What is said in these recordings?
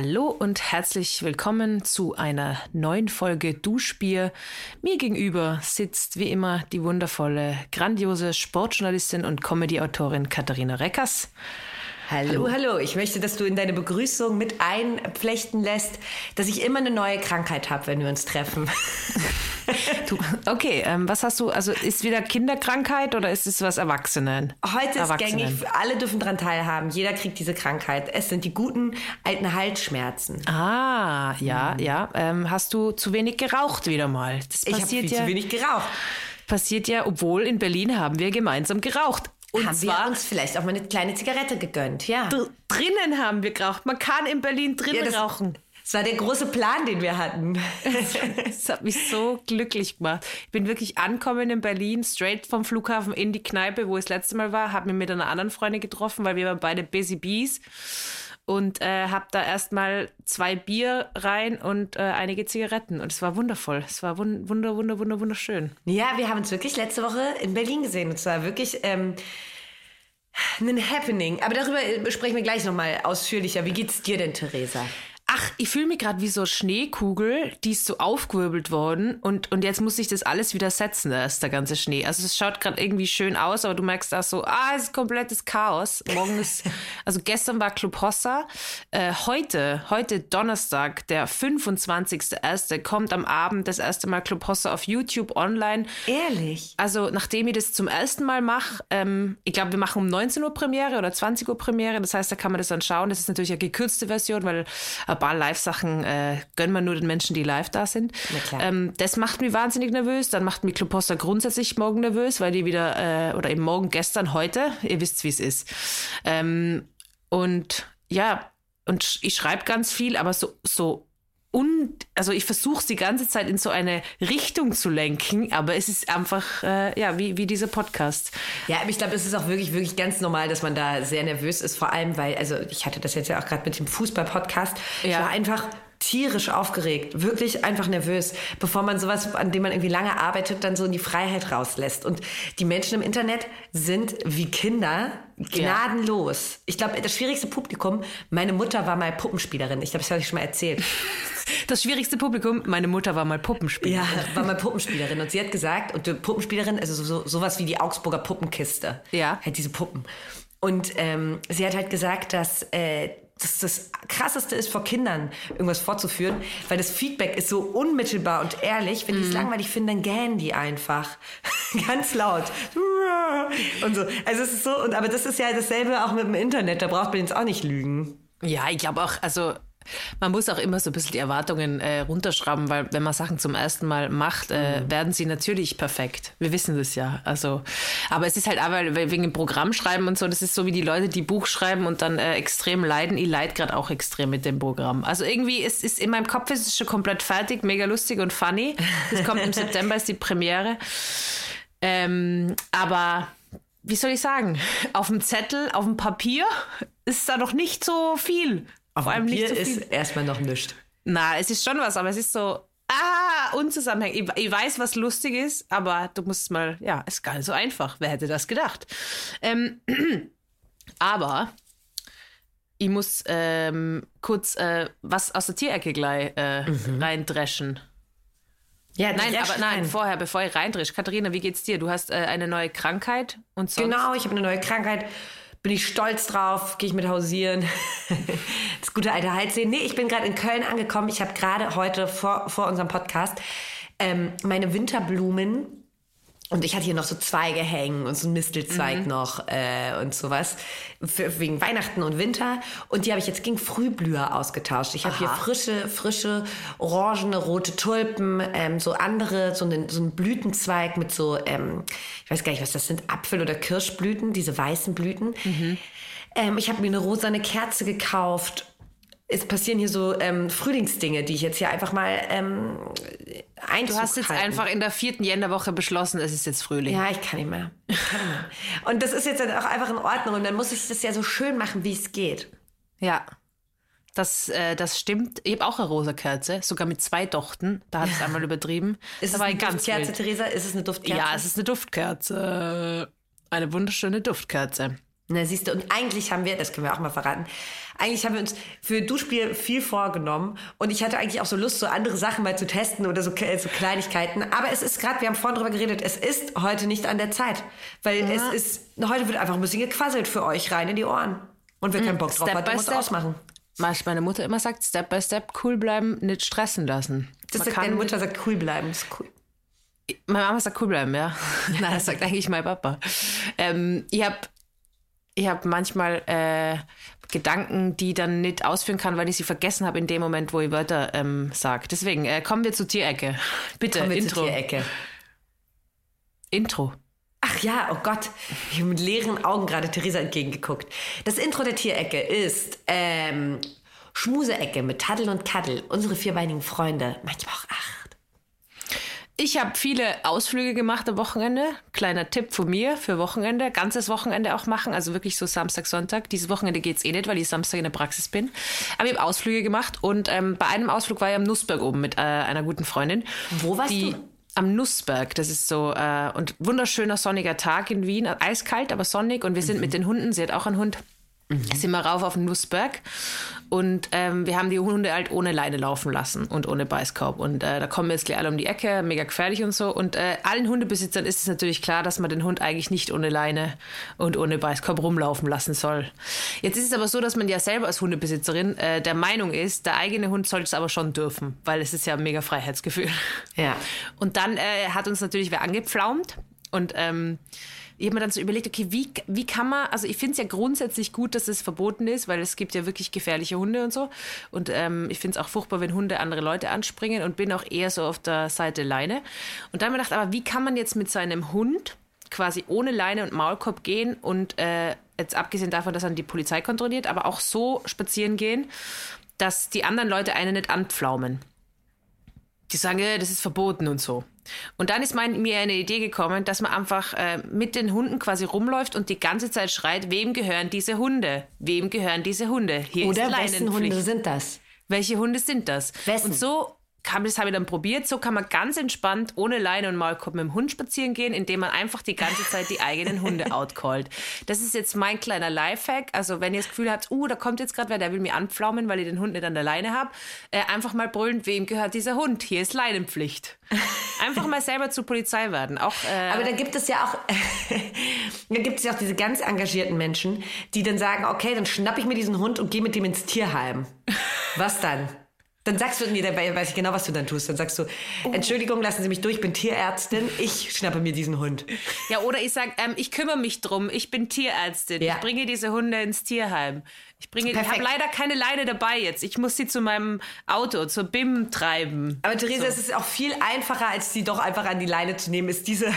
Hallo und herzlich willkommen zu einer neuen Folge Duschbier. Mir gegenüber sitzt wie immer die wundervolle, grandiose Sportjournalistin und Comedy-Autorin Katharina Reckers. Hallo, hallo. Ich möchte, dass du in deine Begrüßung mit einflechten lässt, dass ich immer eine neue Krankheit habe, wenn wir uns treffen. Du, okay, ähm, was hast du? Also ist wieder Kinderkrankheit oder ist es was Erwachsenen? Heute ist gängig, alle dürfen daran teilhaben. Jeder kriegt diese Krankheit. Es sind die guten alten Halsschmerzen. Ah, ja, mhm. ja. Ähm, hast du zu wenig geraucht wieder mal? Das ich habe viel ja, zu wenig geraucht. Passiert ja, obwohl in Berlin haben wir gemeinsam geraucht. Und haben zwar, wir uns vielleicht auch mal eine kleine Zigarette gegönnt, ja. Drinnen haben wir geraucht. Man kann in Berlin drinnen ja, das, rauchen. Das war der große Plan, den wir hatten. Das hat mich so glücklich gemacht. Ich bin wirklich angekommen in Berlin, straight vom Flughafen in die Kneipe, wo ich das letzte Mal war, habe mich mit einer anderen Freundin getroffen, weil wir waren beide Busy Bees und äh, habe da erstmal zwei Bier rein und äh, einige Zigaretten. Und es war wundervoll. Es war wund wunder, wunder, wunder, wunderschön. Ja, wir haben uns wirklich letzte Woche in Berlin gesehen. Und es war wirklich ähm, ein Happening. Aber darüber äh, sprechen wir gleich nochmal ausführlicher. Wie geht's dir denn, Theresa? Ach, ich fühle mich gerade wie so Schneekugel, die ist so aufgewirbelt worden und, und jetzt muss ich das alles wieder setzen, da ist der ganze Schnee. Also es schaut gerade irgendwie schön aus, aber du merkst da so, ah, es ist komplettes Chaos. Morgen ist, also gestern war Club Hossa, äh, heute, heute Donnerstag, der 25.01. kommt am Abend das erste Mal Club Hossa auf YouTube online. Ehrlich? Also nachdem ich das zum ersten Mal mache, ähm, ich glaube, wir machen um 19 Uhr Premiere oder 20 Uhr Premiere, das heißt, da kann man das dann schauen. Das ist natürlich eine gekürzte Version, weil paar Live-Sachen äh, gönnen wir nur den Menschen, die live da sind. Ähm, das macht mich wahnsinnig nervös. Dann macht mich Clubhoster grundsätzlich morgen nervös, weil die wieder, äh, oder eben morgen, gestern, heute, ihr wisst, wie es ist. Ähm, und ja, und ich schreibe ganz viel, aber so, so und also ich versuche es die ganze Zeit in so eine Richtung zu lenken, aber es ist einfach äh, ja wie, wie dieser Podcast. Ja, aber ich glaube, es ist auch wirklich wirklich ganz normal, dass man da sehr nervös ist, vor allem weil also ich hatte das jetzt ja auch gerade mit dem Fußball-Podcast. Ja. Ich war einfach tierisch aufgeregt, wirklich einfach nervös, bevor man sowas, an dem man irgendwie lange arbeitet, dann so in die Freiheit rauslässt. Und die Menschen im Internet sind wie Kinder gnadenlos. Ja. Ich glaube, das schwierigste Publikum, meine Mutter war mal Puppenspielerin. Ich glaube, das habe ich schon mal erzählt. Das schwierigste Publikum, meine Mutter war mal Puppenspielerin. Ja, war mal Puppenspielerin. Und sie hat gesagt, und die Puppenspielerin, also so, sowas wie die Augsburger Puppenkiste. Ja. Halt diese Puppen. Und ähm, sie hat halt gesagt, dass äh, das das Krasseste ist, vor Kindern irgendwas vorzuführen, weil das Feedback ist so unmittelbar und ehrlich. Wenn die es mhm. langweilig finden, dann gähnen die einfach. Ganz laut. Und so. Also es ist so, und, aber das ist ja dasselbe auch mit dem Internet, da braucht man jetzt auch nicht lügen. Ja, ich glaube auch, also man muss auch immer so ein bisschen die Erwartungen äh, runterschrauben, weil wenn man Sachen zum ersten Mal macht, äh, mhm. werden sie natürlich perfekt. Wir wissen das ja. Also, aber es ist halt aber wegen dem Programm schreiben und so, das ist so wie die Leute, die Buch schreiben und dann äh, extrem leiden. Ich leide gerade auch extrem mit dem Programm. Also irgendwie ist, ist in meinem Kopf ist es schon komplett fertig, mega lustig und funny. Das kommt im September, ist die Premiere. Ähm, aber wie soll ich sagen, auf dem Zettel, auf dem Papier ist da noch nicht so viel. Auf Vor allem Papier nicht so ist erstmal noch nichts. Na, es ist schon was, aber es ist so, ah, unzusammenhängend. Ich, ich, weiß, was lustig ist, aber du musst mal, ja, ist gar nicht so einfach. Wer hätte das gedacht? Ähm, aber ich muss ähm, kurz äh, was aus der Tierecke gleich äh, mhm. reindreschen. Ja, nein, aber nein, vorher, bevor ich reindresch. Katharina, wie geht's dir? Du hast äh, eine neue Krankheit und sonst? Genau, ich habe eine neue Krankheit bin ich stolz drauf, gehe ich mit hausieren. das gute alte Halssehen. Nee, ich bin gerade in Köln angekommen. Ich habe gerade heute vor, vor unserem Podcast ähm, meine Winterblumen und ich hatte hier noch so Zweige hängen und so ein Mistelzweig mhm. noch äh, und sowas. Für, wegen Weihnachten und Winter. Und die habe ich jetzt gegen Frühblüher ausgetauscht. Ich habe hier frische, frische, orangene, rote Tulpen, ähm, so andere, so, einen, so einen Blütenzweig mit so, ähm, ich weiß gar nicht, was das sind, Apfel- oder Kirschblüten, diese weißen Blüten. Mhm. Ähm, ich habe mir eine rosane Kerze gekauft es passieren hier so ähm, Frühlingsdinge, die ich jetzt hier einfach mal ähm, Einzug Du hast jetzt halten. einfach in der vierten Jännerwoche beschlossen, es ist jetzt Frühling. Ja, ich kann nicht mehr. Ich kann nicht mehr. Und das ist jetzt dann auch einfach in Ordnung und dann muss ich das ja so schön machen, wie es geht. Ja. Das, äh, das stimmt. Ich habe auch eine rosa Kerze, sogar mit zwei Dochten. Da hat es einmal übertrieben. Ist es eine Duftkerze. Theresa? Ist es eine Duftkerze? Ja, es ist eine Duftkerze. Eine wunderschöne Duftkerze. Na, siehst du, und eigentlich haben wir, das können wir auch mal verraten, eigentlich haben wir uns für Duschspiel viel vorgenommen und ich hatte eigentlich auch so Lust, so andere Sachen mal zu testen oder so, äh, so Kleinigkeiten. Aber es ist gerade, wir haben vorhin drüber geredet, es ist heute nicht an der Zeit. Weil ja. es ist, heute wird einfach ein bisschen gequasselt für euch rein in die Ohren. Und wir keinen Bock drauf haben, muss ausmachen. Was meine Mutter immer sagt, Step by Step cool bleiben, nicht stressen lassen. Das sagt deine Mutter sagt cool bleiben, ist cool. Meine Mama sagt cool bleiben, ja. Nein, das sagt eigentlich mein Papa. Ähm, ich habe ich hab manchmal äh, Gedanken, die dann nicht ausführen kann, weil ich sie vergessen habe in dem Moment, wo ich Wörter ähm, sage. Deswegen äh, kommen wir zur Tierecke. Bitte, kommen wir Intro. Zur Tierecke. Intro. Ach ja, oh Gott, ich habe mit leeren Augen gerade Theresa entgegengeguckt. Das Intro der Tierecke ist ähm, Schmuseecke mit Taddel und Kaddel, unsere vierbeinigen Freunde, manchmal auch acht. Ich habe viele Ausflüge gemacht am Wochenende. Kleiner Tipp von mir für Wochenende. Ganzes Wochenende auch machen. Also wirklich so Samstag, Sonntag. Dieses Wochenende geht es eh nicht, weil ich Samstag in der Praxis bin. Aber ich habe Ausflüge gemacht und ähm, bei einem Ausflug war ich am Nussberg oben mit äh, einer guten Freundin. Wo warst du? am Nussberg. Das ist so äh, und wunderschöner sonniger Tag in Wien, eiskalt, aber sonnig. Und wir sind mhm. mit den Hunden. Sie hat auch einen Hund. Mhm. Sind wir rauf auf den Nussberg und ähm, wir haben die Hunde halt ohne Leine laufen lassen und ohne Beißkorb. Und äh, da kommen wir jetzt gleich alle um die Ecke, mega gefährlich und so. Und äh, allen Hundebesitzern ist es natürlich klar, dass man den Hund eigentlich nicht ohne Leine und ohne Beißkorb rumlaufen lassen soll. Jetzt ist es aber so, dass man ja selber als Hundebesitzerin äh, der Meinung ist, der eigene Hund sollte es aber schon dürfen, weil es ist ja ein mega Freiheitsgefühl. Ja. Und dann äh, hat uns natürlich wer angepflaumt und ähm, ich habe mir dann so überlegt, okay, wie, wie kann man, also ich finde es ja grundsätzlich gut, dass es verboten ist, weil es gibt ja wirklich gefährliche Hunde und so. Und ähm, ich finde es auch furchtbar, wenn Hunde andere Leute anspringen und bin auch eher so auf der Seite Leine. Und dann habe ich gedacht, aber wie kann man jetzt mit seinem Hund quasi ohne Leine und Maulkorb gehen und äh, jetzt abgesehen davon, dass dann die Polizei kontrolliert, aber auch so spazieren gehen, dass die anderen Leute einen nicht anpflaumen. Die sagen, ja, das ist verboten und so. Und dann ist mein, mir eine Idee gekommen, dass man einfach äh, mit den Hunden quasi rumläuft und die ganze Zeit schreit, wem gehören diese Hunde? Wem gehören diese Hunde? Hier Oder ist wessen Hunde sind das? Welche Hunde sind das? Wessen? Und so kann, das habe ich dann probiert. So kann man ganz entspannt ohne Leine und Maulkorb mit dem Hund spazieren gehen, indem man einfach die ganze Zeit die eigenen Hunde outcallt. Das ist jetzt mein kleiner Lifehack. Also wenn ihr das Gefühl habt, uh, da kommt jetzt gerade wer, der will mir anpflaumen, weil ich den Hund nicht an der Leine habe, äh, einfach mal brüllen, wem gehört dieser Hund? Hier ist Leinenpflicht. Einfach mal selber zur Polizei werden. Auch, äh Aber da gibt es ja auch, da gibt es ja auch diese ganz engagierten Menschen, die dann sagen, okay, dann schnapp ich mir diesen Hund und gehe mit dem ins Tierheim. Was dann? Dann sagst du, nee, dabei weiß ich genau, was du dann tust. Dann sagst du, oh. Entschuldigung, lassen Sie mich durch, ich bin Tierärztin, ich schnappe mir diesen Hund. Ja, oder ich sage, ähm, ich kümmere mich drum, ich bin Tierärztin, ja. ich bringe diese Hunde ins Tierheim. Ich bringe, ich habe leider keine Leine dabei jetzt. Ich muss sie zu meinem Auto, zur BIM treiben. Aber Theresa, so. es ist auch viel einfacher, als sie doch einfach an die Leine zu nehmen, ist diese,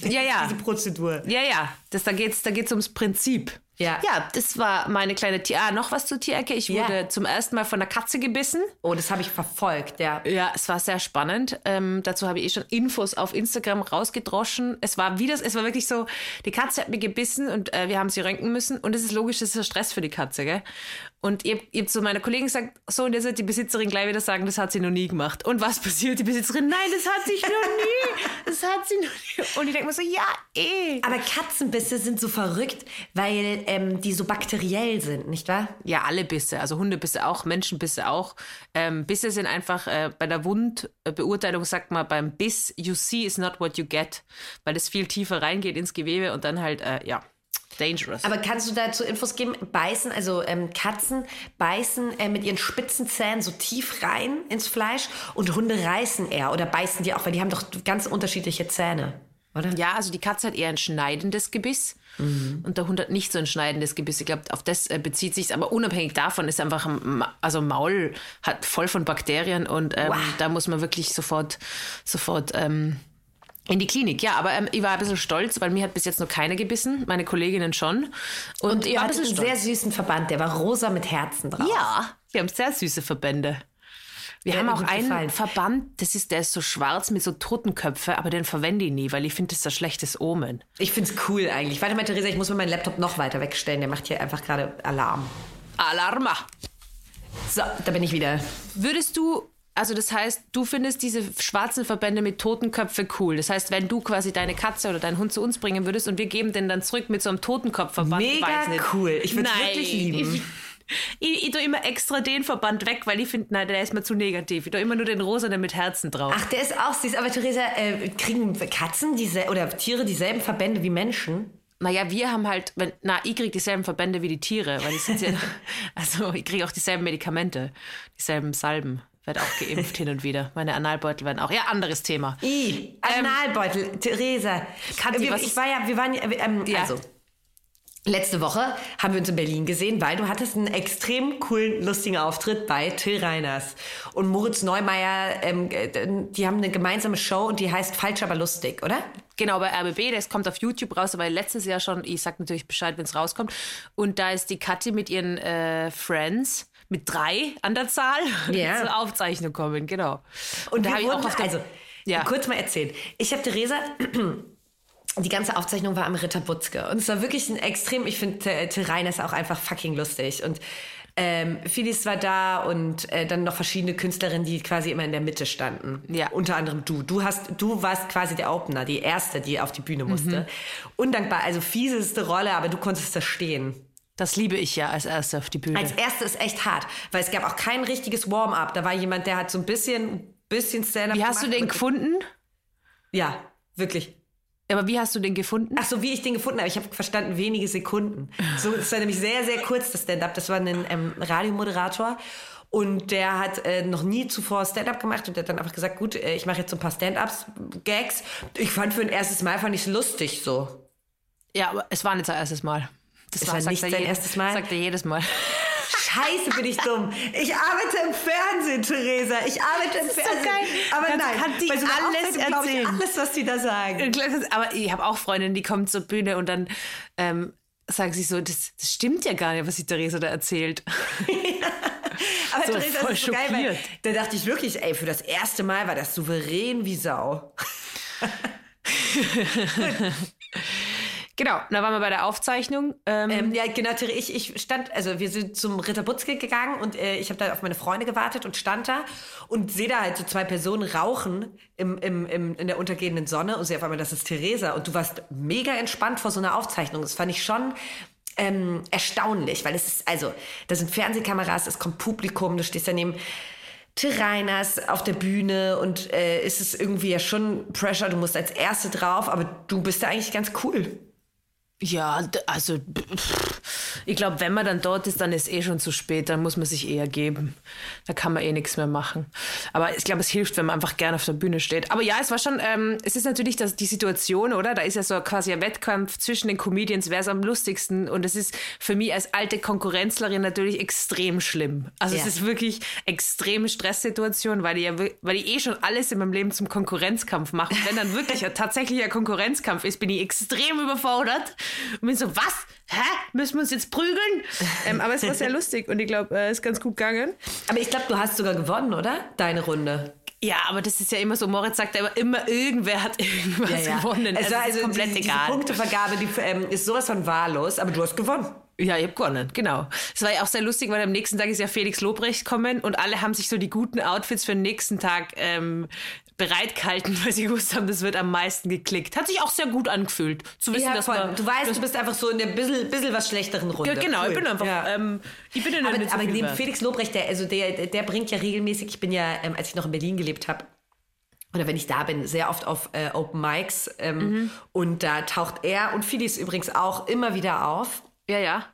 ja, ja. diese Prozedur. Ja, ja. Das, da geht es da geht's ums Prinzip. Ja. ja, das war meine kleine Tier. Ah, noch was zur Tierecke. Ich wurde ja. zum ersten Mal von einer Katze gebissen. Oh, das habe ich verfolgt, ja. Ja, es war sehr spannend. Ähm, dazu habe ich eh schon Infos auf Instagram rausgedroschen. Es war wie das, es war wirklich so, die Katze hat mir gebissen und äh, wir haben sie röntgen müssen. Und es ist logisch, das ist Stress für die Katze, gell? Und ihr, ihr zu meiner Kollegin gesagt, so, und jetzt wird die Besitzerin gleich wieder sagen, das hat sie noch nie gemacht. Und was passiert? Die Besitzerin, nein, das hat sie noch nie. Das hat sie noch nie. Und ich denke mir so, ja, eh. Aber Katzenbisse sind so verrückt, weil ähm, die so bakteriell sind, nicht wahr? Ja, alle Bisse. Also Hundebisse auch, Menschenbisse auch. Ähm, Bisse sind einfach, äh, bei der Wundbeurteilung sagt man beim Biss, you see is not what you get. Weil es viel tiefer reingeht ins Gewebe und dann halt, äh, ja, dangerous. Aber kannst du dazu Infos geben? Beißen, also ähm, Katzen beißen äh, mit ihren spitzen Zähnen so tief rein ins Fleisch und Hunde reißen eher oder beißen die auch, weil die haben doch ganz unterschiedliche Zähne. Oder? Ja, also die Katze hat eher ein schneidendes Gebiss mhm. und der Hund hat nicht so ein schneidendes Gebiss. Ich glaube, auf das äh, bezieht sich aber unabhängig davon ist einfach, also Maul hat voll von Bakterien und ähm, wow. da muss man wirklich sofort, sofort ähm, in die Klinik, ja, aber ähm, ich war ein bisschen stolz, weil mir hat bis jetzt noch keine gebissen, meine Kolleginnen schon. Und, und ihr hattet einen sehr süßen Verband, der war rosa mit Herzen drauf. Ja, wir haben sehr süße Verbände. Wir der haben auch einen gefallen. Verband, das ist, der ist so schwarz mit so Totenköpfe, aber den verwende ich nie, weil ich finde, das ist ein schlechtes Omen. Ich finde es cool eigentlich. Warte mal, Theresa, ich muss mir meinen Laptop noch weiter wegstellen. Der macht hier einfach gerade Alarm. Alarma. So, da bin ich wieder. Würdest du Also das heißt, du findest diese schwarzen Verbände mit Totenköpfe cool. Das heißt, wenn du quasi deine Katze oder deinen Hund zu uns bringen würdest und wir geben den dann zurück mit so einem Totenkopfverband. Mega cool. Ich würde es wirklich lieben. Ich, ich, ich tue immer extra den Verband weg, weil ich finde, nein, der ist mir zu negativ. Ich tue immer nur den rosa mit Herzen drauf. Ach, der ist auch süß. Aber Theresa, äh, kriegen Katzen diese oder Tiere dieselben Verbände wie Menschen? Naja, wir haben halt, wenn, na, ich kriege dieselben Verbände wie die Tiere, weil ich sind ja, also ich kriege auch dieselben Medikamente, dieselben Salben werde auch geimpft hin und wieder. Meine Analbeutel werden auch. Ja, anderes Thema. I, Analbeutel, ähm, Theresa. Kanti, wir, ich war ja, wir waren ähm, ja. also. Letzte Woche haben wir uns in Berlin gesehen, weil du hattest einen extrem coolen, lustigen Auftritt bei Till Reiners. Und Moritz Neumeier, ähm, die haben eine gemeinsame Show und die heißt Falsch, aber lustig, oder? Genau, bei RBB, das kommt auf YouTube raus, aber letztes Jahr schon, ich sag natürlich Bescheid, wenn es rauskommt. Und da ist die Kathi mit ihren äh, Friends mit drei an der Zahl yeah. zur Aufzeichnung kommen, genau. Und, und da habe ich auch auf also ja. kurz mal erzählen. Ich habe Theresa die ganze Aufzeichnung war am Ritter Butzke und es war wirklich ein extrem, ich finde Till ist auch einfach fucking lustig und ähm, Phyllis war da und äh, dann noch verschiedene Künstlerinnen, die quasi immer in der Mitte standen. Ja. Unter anderem du. Du hast, du warst quasi der Opener, die erste, die auf die Bühne musste. Mhm. Undankbar, also fieseste Rolle, aber du konntest da stehen. Das liebe ich ja als Erste auf die Bühne. Als Erste ist echt hart, weil es gab auch kein richtiges Warm-up. Da war jemand, der hat so ein bisschen, bisschen Stand-up Wie hast du den gefunden? Ja, wirklich. Aber wie hast du den gefunden? Ach so, wie ich den gefunden habe. Ich habe verstanden, wenige Sekunden. So, das war nämlich sehr, sehr kurz, das Stand-up. Das war ein ähm, Radiomoderator. Und der hat äh, noch nie zuvor Stand-up gemacht und der hat dann einfach gesagt, gut, äh, ich mache jetzt so ein paar Stand-ups, Gags. Ich fand für ein erstes Mal fand ich es lustig so. Ja, aber es war nicht sein erstes Mal. Das war, war nicht sein erstes Mal. Sagt er jedes Mal. Scheiße, bin ich dumm. Ich arbeite im Fernsehen, Theresa. Ich arbeite im Fernsehen. So geil. Aber Kannst, nein, kann die so alles erzählen. alles, was die da sagen. Aber ich habe auch Freundinnen, die kommen zur Bühne und dann ähm, sagen sie so, das, das, stimmt ja gar nicht, was die Theresa da erzählt. Aber so, Theresa, voll ist so geil, weil da dachte ich wirklich, ey, für das erste Mal war das souverän wie Sau. Genau, da waren wir bei der Aufzeichnung. Ähm, ähm, ja, genau, ich, ich stand, also wir sind zum Ritter Butzke gegangen und äh, ich habe da auf meine Freunde gewartet und stand da und sehe da halt so zwei Personen rauchen im, im, im, in der untergehenden Sonne und sehe auf einmal, das ist Theresa und du warst mega entspannt vor so einer Aufzeichnung. Das fand ich schon ähm, erstaunlich, weil es ist, also, da sind Fernsehkameras, es kommt Publikum, du stehst daneben. Reiners auf der Bühne und äh, ist es irgendwie ja schon Pressure, du musst als Erste drauf, aber du bist da eigentlich ganz cool. Ja, also ich glaube, wenn man dann dort ist, dann ist eh schon zu spät, dann muss man sich eher geben. Da kann man eh nichts mehr machen. Aber ich glaube, es hilft, wenn man einfach gerne auf der Bühne steht. Aber ja, es war schon, ähm, es ist natürlich das, die Situation, oder? Da ist ja so quasi ein Wettkampf zwischen den Comedians, wer ist am lustigsten. Und es ist für mich als alte Konkurrenzlerin natürlich extrem schlimm. Also ja. es ist wirklich extreme Stresssituation, weil ich, ja, weil ich eh schon alles in meinem Leben zum Konkurrenzkampf mache. Und wenn dann wirklich ein tatsächlicher Konkurrenzkampf ist, bin ich extrem überfordert. Und bin so, was? Hä? Müssen wir uns jetzt prügeln? ähm, aber es war sehr lustig und ich glaube, es äh, ist ganz gut gegangen. Aber ich glaube, du hast sogar gewonnen, oder? Deine Runde. Ja, aber das ist ja immer so. Moritz sagt aber immer, irgendwer hat irgendwas ja, ja. gewonnen. Es also, war also komplett die, egal. Die Punktevergabe die, ähm, ist sowas von wahllos, aber du hast gewonnen. Ja, ich habe gewonnen, genau. Es war ja auch sehr lustig, weil am nächsten Tag ist ja Felix Lobrecht kommen und alle haben sich so die guten Outfits für den nächsten Tag ähm, bereitgehalten, weil sie gewusst haben, das wird am meisten geklickt. Hat sich auch sehr gut angefühlt, zu wissen, ja, dass man, Du weißt, du bist einfach so in der bisschen, bisschen was schlechteren Runde. Ja, genau, cool. ich bin einfach, ja. ähm, ich bin in Aber, aber neben Felix Lobrecht, der, also der, der bringt ja regelmäßig, ich bin ja, ähm, als ich noch in Berlin gelebt habe, oder wenn ich da bin, sehr oft auf äh, Open Mics ähm, mhm. und da taucht er und Phyllis übrigens auch immer wieder auf. Ja, ja.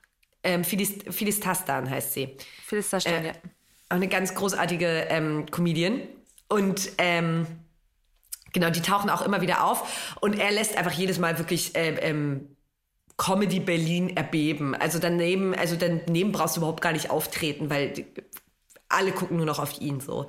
Ähm, Phyllis, Phyllis Tastan heißt sie. Phyllis Tastan, äh, ja. Auch eine ganz großartige ähm, Comedian. Und ähm, genau, die tauchen auch immer wieder auf. Und er lässt einfach jedes Mal wirklich äh, ähm, Comedy Berlin erbeben. Also daneben, also daneben brauchst du überhaupt gar nicht auftreten, weil die, alle gucken nur noch auf ihn so.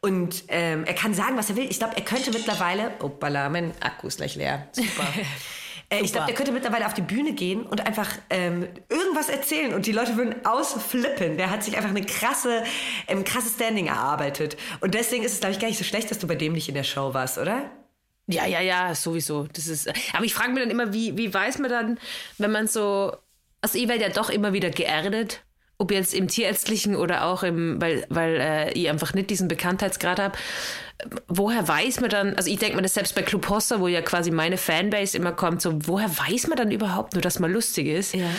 Und ähm, er kann sagen, was er will. Ich glaube, er könnte mittlerweile. Oh, mein Akku ist gleich leer. Super. Äh, ich glaube, der könnte mittlerweile auf die Bühne gehen und einfach ähm, irgendwas erzählen und die Leute würden ausflippen. Der hat sich einfach eine krasse, ähm, krasse Standing erarbeitet. Und deswegen ist es, glaube ich, gar nicht so schlecht, dass du bei dem nicht in der Show warst, oder? Ja, ja, ja, sowieso. Das ist, aber ich frage mich dann immer, wie, wie weiß man dann, wenn man so, also ich werde ja doch immer wieder geerdet ob jetzt im tierärztlichen oder auch im, weil, weil äh, ich einfach nicht diesen Bekanntheitsgrad habe, woher weiß man dann, also ich denke mir das selbst bei Club Hossa, wo ja quasi meine Fanbase immer kommt, so woher weiß man dann überhaupt nur, dass man lustig ist? Ja.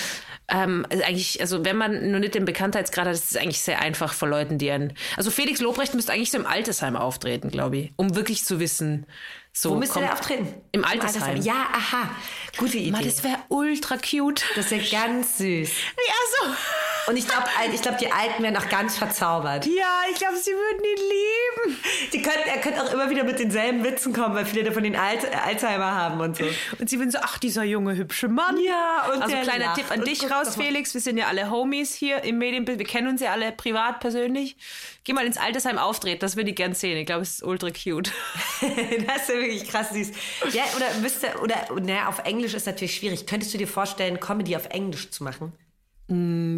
Ähm, also eigentlich, also wenn man nur nicht den Bekanntheitsgrad hat, ist es eigentlich sehr einfach für Leute, die einen. Also Felix Lobrecht müsste eigentlich so im Altersheim auftreten, glaube ich, um wirklich zu wissen. So, Wo müsste der auftreten? Im Altersheim. Ja, aha. Gute Idee. Mann, das wäre ultra cute. Das wäre ganz süß. Ja, so. Und ich glaube, ich glaub, die Alten wären auch ganz verzaubert. Ja, ich glaube, sie würden ihn lieben. Die könnt, er könnte auch immer wieder mit denselben Witzen kommen, weil viele davon den Alt Alzheimer haben und so. Und sie würden so, ach, dieser junge, hübsche Mann. Ja, und Also der kleiner Tipp an dich raus. Felix. Wir sind ja alle Homies hier im Medienbild. Wir kennen uns ja alle privat, persönlich. Geh mal ins Altersheim auftreten, das würde ich gern sehen. Ich glaube, es ist ultra cute. das ist ja wirklich krass süß. Ja, oder müsste, oder, naja, auf Englisch ist natürlich schwierig. Könntest du dir vorstellen, Comedy auf Englisch zu machen?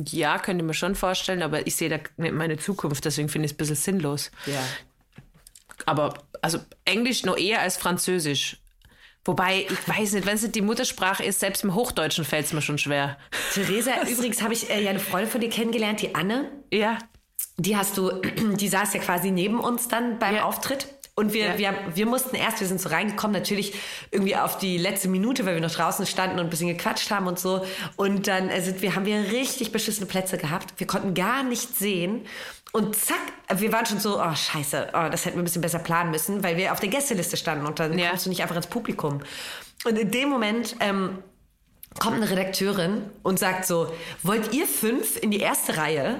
Ja, könnte mir schon vorstellen, aber ich sehe da nicht meine Zukunft, deswegen finde ich es ein bisschen sinnlos. Ja. Aber also Englisch noch eher als Französisch. Wobei, ich weiß nicht, wenn es die Muttersprache ist, selbst im Hochdeutschen fällt es mir schon schwer. Theresa, übrigens habe ich äh, ja eine Freundin von dir kennengelernt, die Anne. Ja. Die hast du, die saß ja quasi neben uns dann beim Ja. Auftritt. Und wir, Ja. wir, wir mussten erst, wir sind so reingekommen, natürlich irgendwie auf die letzte Minute, weil wir noch draußen standen und ein bisschen gequatscht haben und so. Und dann äh, sind wir, haben wir richtig beschissene Plätze gehabt. Wir konnten gar nicht sehen. Und zack, wir waren schon so, oh scheiße, oh, das hätten wir ein bisschen besser planen müssen, weil wir auf der Gästeliste standen und dann Ja. kommst du nicht einfach ins Publikum. Und in dem Moment ähm, kommt eine Redakteurin und sagt so, wollt ihr fünf in die erste Reihe?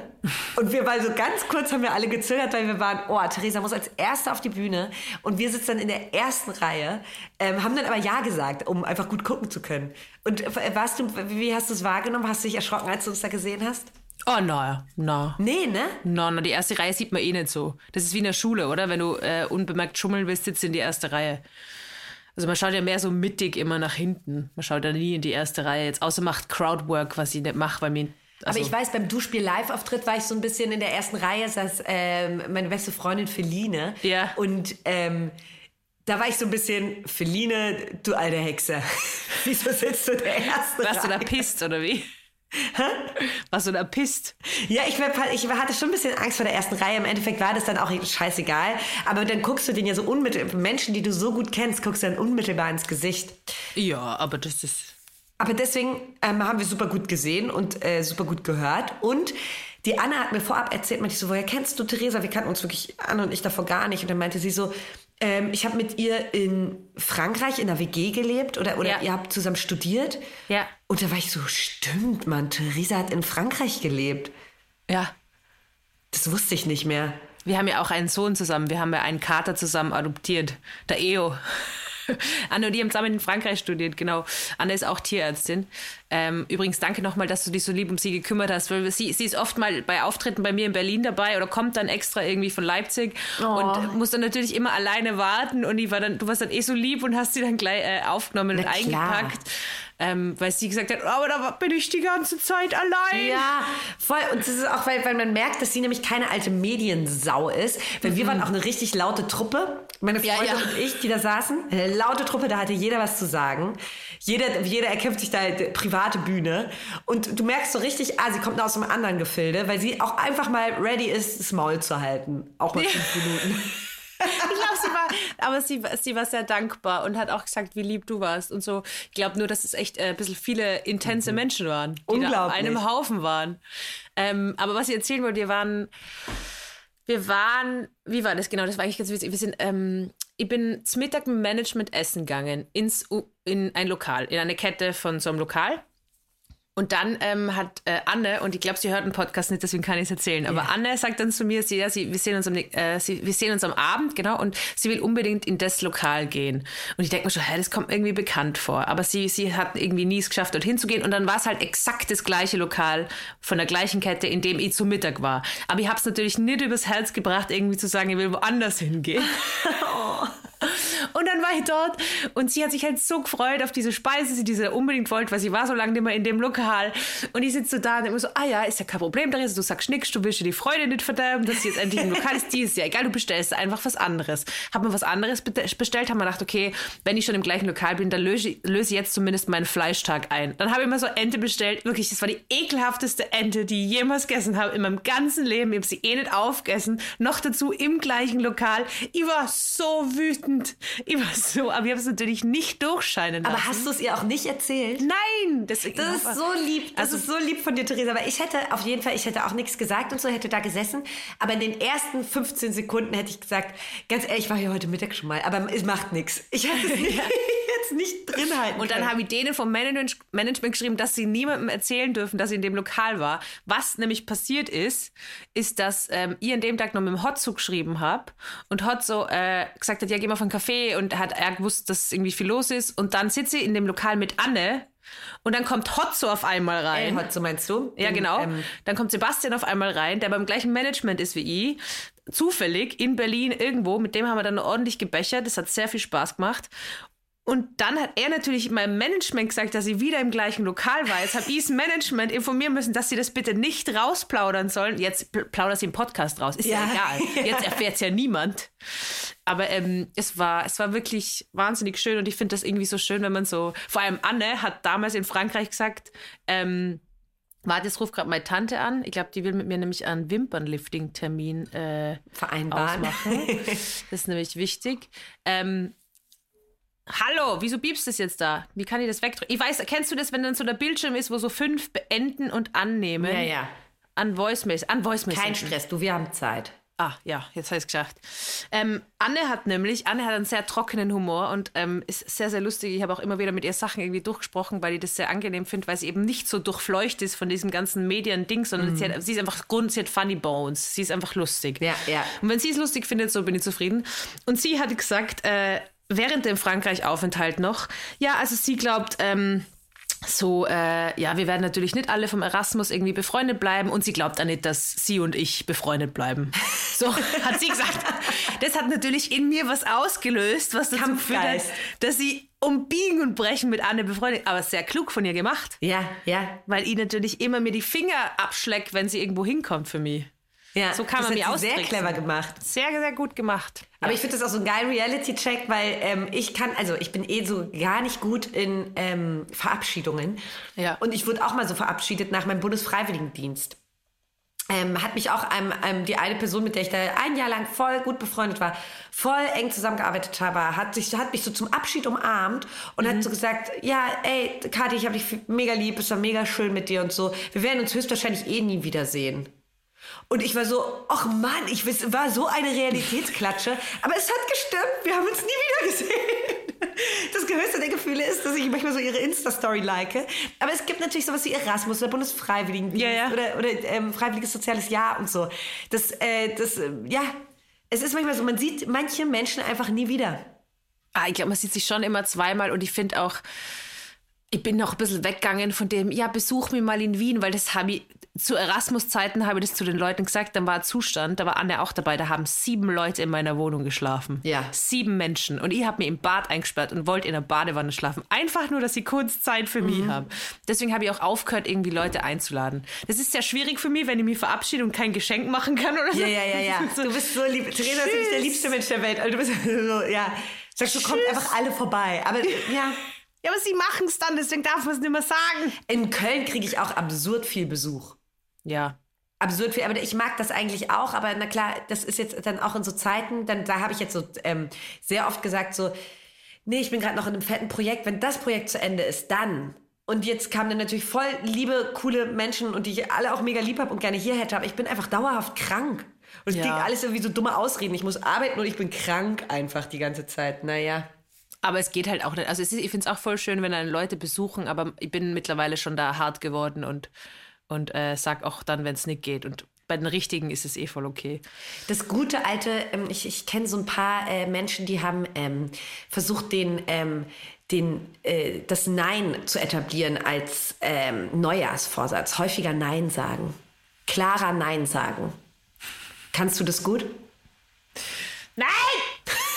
Und wir waren so ganz kurz, haben wir alle gezögert, weil wir waren, oh, Theresa muss als Erste auf die Bühne und wir sitzen dann in der ersten Reihe, ähm, haben dann aber Ja gesagt, um einfach gut gucken zu können. Und äh, warst du, wie hast du es wahrgenommen? Hast du dich erschrocken, als du uns da gesehen hast? Oh, na, na. Nee, ne? Na, na, die erste Reihe sieht man eh nicht so. Das ist wie in der Schule, oder? Wenn du äh, unbemerkt schummeln willst, sitzt du in die erste Reihe. Also man schaut ja mehr so mittig immer nach hinten. Man schaut ja nie in die erste Reihe. Jetzt außer macht Crowdwork, was ich nicht mache, weil mir. Also, Aber ich weiß, beim Duschspiel Live-Auftritt war ich so ein bisschen in der ersten Reihe, saß ähm, meine beste Freundin Feline. Ja. Und ähm, da war ich so ein bisschen, Feline, du alte Hexe. Wieso sitzt du in der ersten warst du da Reihe? pisst, oder wie? Warst du da pisst? Ja, ich, war, ich hatte schon ein bisschen Angst vor der ersten Reihe. Im Endeffekt war das dann auch scheißegal. Aber dann guckst du den ja so unmittelbar, Menschen, die du so gut kennst, guckst du dann unmittelbar ins Gesicht. Ja, aber das ist. Aber deswegen ähm, haben wir super gut gesehen und äh, super gut gehört. Und die Anna hat mir vorab erzählt, meinte ich so, woher kennst du Theresa? Wir kannten uns wirklich, Anna und ich davor gar nicht. Und dann meinte sie so, ähm, ich habe mit ihr in Frankreich in einer WG gelebt oder, oder Ja. ihr habt zusammen studiert. Ja. Und da war ich so, stimmt, Mann, Theresa hat in Frankreich gelebt. Ja. Das wusste ich nicht mehr. Wir haben ja auch einen Sohn zusammen. Wir haben ja einen Kater zusammen adoptiert. Der Eo. Anne und die haben zusammen in Frankreich studiert, genau. Anne ist auch Tierärztin. Ähm, übrigens, danke nochmal, dass du dich so lieb um sie gekümmert hast, weil sie, sie ist oft mal bei Auftritten bei mir in Berlin dabei oder kommt dann extra irgendwie von Leipzig und muss dann natürlich immer alleine warten und ich war dann, du warst dann eh so lieb und hast sie dann gleich äh, aufgenommen Na und klar. eingepackt, ähm, weil sie gesagt hat, aber da bin ich die ganze Zeit allein. Ja, voll. Und das ist auch, weil, weil man merkt, dass sie nämlich keine alte Mediensau ist. Weil wir waren auch eine richtig laute Truppe. Meine Ja, Freunde ja. und ich, die da saßen. Eine laute Truppe, da hatte jeder was zu sagen. Jeder, jeder erkämpft sich da eine private Bühne. Und du merkst so richtig, ah, sie kommt aus einem anderen Gefilde, weil sie auch einfach mal ready ist, das Maul zu halten. Auch mal fünf Minuten. Ich glaube, sie war, aber sie, sie war sehr dankbar und hat auch gesagt, wie lieb du warst und so. Ich glaube nur, dass es echt äh, ein bisschen viele intense Menschen waren, die da auf Unglaublich. einem Haufen waren. Ähm, aber was ich erzählen wollte, wir waren, wir waren, wie war das genau? Das war eigentlich ganz witzig. Wir sind, ähm, ich bin zum Mittag mit dem Management essen gegangen ins, in ein Lokal, in eine Kette von so einem Lokal. Und dann ähm, hat äh, Anne, und ich glaube, sie hört den Podcast nicht, deswegen kann ich es erzählen, aber Ja. Anne sagt dann zu mir, sie, ja, sie, wir, sehen uns am, äh, sie, wir sehen uns am Abend, genau, und sie will unbedingt in das Lokal gehen. Und ich denke mir schon, hä, das kommt irgendwie bekannt vor. Aber sie, sie hat irgendwie nie es geschafft, dorthin zu gehen. Und dann war es halt exakt das gleiche Lokal von der gleichen Kette, in dem ich zu Mittag war. Aber ich habe es natürlich nicht übers Herz gebracht, irgendwie zu sagen, ich will woanders hingehen. Und dann war ich dort und sie hat sich halt so gefreut auf diese Speise, die sie unbedingt wollte, weil sie war so lange nicht mehr in dem Lokal. Und ich sitze so da und immer so, ah ja, ist ja kein Problem, Theresa, du sagst nichts, du willst dir die Freude nicht verderben, dass sie jetzt endlich im Lokal ist. Die ist ja egal, du bestellst einfach was anderes. Hab mir was anderes bestellt, haben wir gedacht, okay, wenn ich schon im gleichen Lokal bin, dann löse, löse ich jetzt zumindest meinen Fleischtag ein. Dann habe ich mir so Ente bestellt. Wirklich, das war die ekelhafteste Ente, die ich jemals gegessen habe in meinem ganzen Leben. Ich habe sie eh nicht aufgegessen. Noch dazu im gleichen Lokal. Ich war so wütend. Ich war so, aber ich habe es natürlich nicht durchscheinen lassen. Aber hast du es ihr auch nicht erzählt? Nein! Das, das ist so lieb. Das also, ist so lieb von dir, Theresa. Aber ich hätte auf jeden Fall, ich hätte auch nichts gesagt und so, hätte da gesessen. Aber in den ersten 15 Sekunden hätte ich gesagt, ganz ehrlich, ich war hier heute Mittag schon mal, aber es macht nichts. Ich hätte es nicht, jetzt nicht drin halten Und dann habe ich denen vom Management, Management geschrieben, dass sie niemandem erzählen dürfen, dass sie in dem Lokal war. Was nämlich passiert ist, ist, dass ähm, ich an dem Tag noch mit dem Hotzug geschrieben habe und Hot so äh, gesagt hat, ja, geh mal auf einen Café und hat er gewusst, dass irgendwie viel los ist. Und dann sitze ich in dem Lokal mit Anne und dann kommt Hotzo auf einmal rein. Äh, Hotzo meinst du? Ja, genau. Ähm, dann kommt Sebastian auf einmal rein, der beim gleichen Management ist wie ich. Zufällig in Berlin irgendwo. Mit dem haben wir dann ordentlich gebechert. Das hat sehr viel Spaß gemacht. Und dann hat er natürlich meinem Management gesagt, dass sie wieder im gleichen Lokal war. Jetzt habe ich das Management informieren müssen, dass sie das bitte nicht rausplaudern sollen. Jetzt plaudert sie im Podcast raus. Ist ja, ja egal. Jetzt erfährt es ja niemand. Aber ähm, es, war, es war wirklich wahnsinnig schön und ich finde das irgendwie so schön, wenn man so. Vor allem Anne hat damals in Frankreich gesagt, ähm, Warte, jetzt ruft gerade meine Tante an. Ich glaube, die will mit mir nämlich einen Wimpernlifting-Termin äh, vereinbaren. Ausmachen. das ist nämlich wichtig. Ähm, Hallo, wieso biebst du das jetzt da? Wie kann ich das wegdrücken? Ich weiß, kennst du das, wenn dann so der Bildschirm ist, wo so fünf beenden und annehmen? Ja, ja. An Voicemails, an Voicemails. Kein Stress, du, wir haben Zeit. Ah, ja, jetzt habe ich es geschafft. Ähm, Anne hat nämlich, Anne hat einen sehr trockenen Humor und ähm, ist sehr, sehr lustig. Ich habe auch immer wieder mit ihr Sachen irgendwie durchgesprochen, weil ich das sehr angenehm finde, weil sie eben nicht so durchfleucht ist von diesem ganzen Medien-Ding, sondern mhm. sie, hat, sie, ist einfach Grund, sie hat funny bones. Sie ist einfach lustig. Ja, ja. Und wenn sie es lustig findet, so bin ich zufrieden. Und sie hat gesagt, äh, während dem Frankreich-Aufenthalt noch. Ja, also sie glaubt, ähm, so, äh, ja, wir werden natürlich nicht alle vom Erasmus irgendwie befreundet bleiben und sie glaubt auch nicht, dass sie und ich befreundet bleiben. So hat sie gesagt. Das hat natürlich in mir was ausgelöst, was dazu führt, dass sie um Biegen und Brechen mit Anne befreundet, aber sehr klug von ihr gemacht. Ja, ja. Weil ich natürlich immer mir die Finger abschleckt, wenn sie irgendwo hinkommt für mich. Ja, so kann man mir ausdrücken. Sehr clever gemacht. Sehr, sehr gut gemacht. Aber ja. ich finde das auch so ein geil Reality-Check, weil ähm, ich kann, also ich bin eh so gar nicht gut in ähm, Verabschiedungen. Ja. Und ich wurde auch mal so verabschiedet nach meinem Bundesfreiwilligendienst. Ähm, hat mich auch ähm, ähm, die eine Person, mit der ich da ein Jahr lang voll gut befreundet war, voll eng zusammengearbeitet habe, hat, sich, hat mich so zum Abschied umarmt und mhm. hat so gesagt, ja, ey, Kathi, ich habe dich mega lieb, es war mega schön mit dir und so. Wir werden uns höchstwahrscheinlich eh nie wiedersehen. Und ich war so, ach Mann, ich war so eine Realitätsklatsche. Aber es hat gestimmt, wir haben uns nie wieder gesehen. Das größte der Gefühle ist, dass ich manchmal so ihre Insta-Story like. Aber es gibt natürlich sowas wie Erasmus oder Bundesfreiwilligendienst ja, ja. oder, oder ähm, Freiwilliges Soziales Jahr und so. Das, äh, das, äh, ja, es ist manchmal so, man sieht manche Menschen einfach nie wieder. Ah, ich glaube, man sieht sich schon immer zweimal und ich finde auch, ich bin noch ein bisschen weggegangen von dem, ja, besuch mich mal in Wien, weil das habe ich, zu Erasmus-Zeiten habe ich das zu den Leuten gesagt, dann war Zustand, da war Anne auch dabei, da haben sieben Leute in meiner Wohnung geschlafen. Ja. Sieben Menschen. Und ich habe mir im Bad eingesperrt und wollte in der Badewanne schlafen. Einfach nur, dass sie kurz Zeit für mhm. mich haben. Deswegen habe ich auch aufgehört, irgendwie Leute einzuladen. Das ist sehr schwierig für mich, wenn ich mich verabschiede und kein Geschenk machen kann oder so. Ja, ja, ja, ja. So, du bist so lieb. Theresa ist der liebste Mensch der Welt. Also du bist so, ja. Sagst du, kommt einfach alle vorbei. Aber ja. Ja, aber sie machen es dann, deswegen darf man es nicht mehr sagen. In Köln kriege ich auch absurd viel Besuch. Ja. Absurd viel, aber ich mag das eigentlich auch, aber na klar, das ist jetzt dann auch in so Zeiten, dann da habe ich jetzt so ähm, sehr oft gesagt, so, nee, ich bin gerade noch in einem fetten Projekt, wenn das Projekt zu Ende ist, dann. Und jetzt kamen dann natürlich voll liebe, coole Menschen und die ich alle auch mega lieb habe und gerne hier hätte, aber ich bin einfach dauerhaft krank. Und es ja. klingt alles irgendwie so dumme Ausreden. Ich muss arbeiten und ich bin krank einfach die ganze Zeit. Naja. Aber es geht halt auch nicht. Also ist, ich finde es auch voll schön, wenn dann Leute besuchen, aber ich bin mittlerweile schon da hart geworden und, und äh, sag auch dann, wenn es nicht geht. Und bei den Richtigen ist es eh voll okay. Das gute alte, ähm, ich, ich kenne so ein paar äh, Menschen, die haben ähm, versucht, den, ähm, den, äh, das Nein zu etablieren als ähm, Neujahrsvorsatz. Häufiger Nein sagen. Klarer Nein sagen. Kannst du das gut? Nein!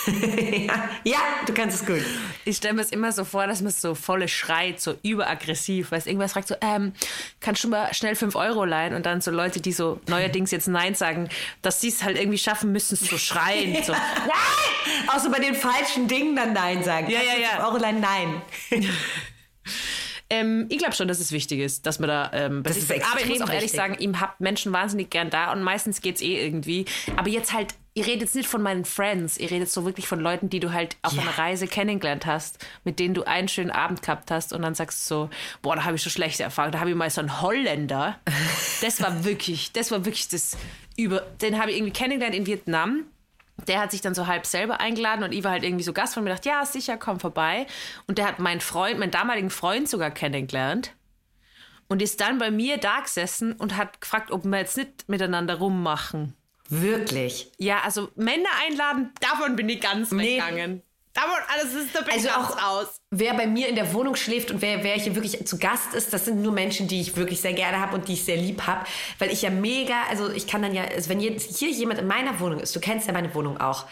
ja, ja, du kannst es gut. Ich stelle mir es immer so vor, dass man so volle schreit, so überaggressiv, weil es irgendwas fragt so, ähm, kannst du mal schnell 5 Euro leihen? Und dann so Leute, die so neuerdings jetzt Nein sagen, dass sie es halt irgendwie schaffen müssen, zu schreien. So. Nein! Auch so bei den falschen Dingen dann Nein sagen. Ja, ja, ja. 5 Euro leihen, nein. Ähm, ich glaube schon, dass es wichtig ist, dass man da. Ähm, Das ist aber ich muss extrem auch ehrlich wichtig. sagen, ihm habt Menschen wahnsinnig gern da und meistens geht's eh irgendwie. Aber jetzt halt, ihr redet jetzt nicht von meinen Friends, ihr redet so wirklich von Leuten, die du halt auf Ja. einer Reise kennengelernt hast, mit denen du einen schönen Abend gehabt hast und dann sagst du so, boah, da habe ich schon schlechte Erfahrungen. Da habe ich mal so einen Holländer. Das war wirklich, das war wirklich das über. Den habe ich irgendwie kennengelernt in Vietnam. Der hat sich dann so halb selber eingeladen und ich war halt irgendwie so Gast von mir gedacht, ja, sicher, komm vorbei. Und der hat meinen Freund, meinen damaligen Freund sogar kennengelernt und ist dann bei mir da gesessen und hat gefragt, ob wir jetzt nicht miteinander rummachen. Wirklich. Ja, also Männer einladen, davon bin ich ganz Nee. weggegangen. Davon, also das ist, da bin Also auch aus. wer bei mir in der Wohnung schläft und wer, wer hier wirklich zu Gast ist, das sind nur Menschen, die ich wirklich sehr gerne habe und die ich sehr lieb habe. Weil ich ja mega, also ich kann dann ja, also wenn jetzt hier jemand in meiner Wohnung ist, du kennst ja meine Wohnung auch,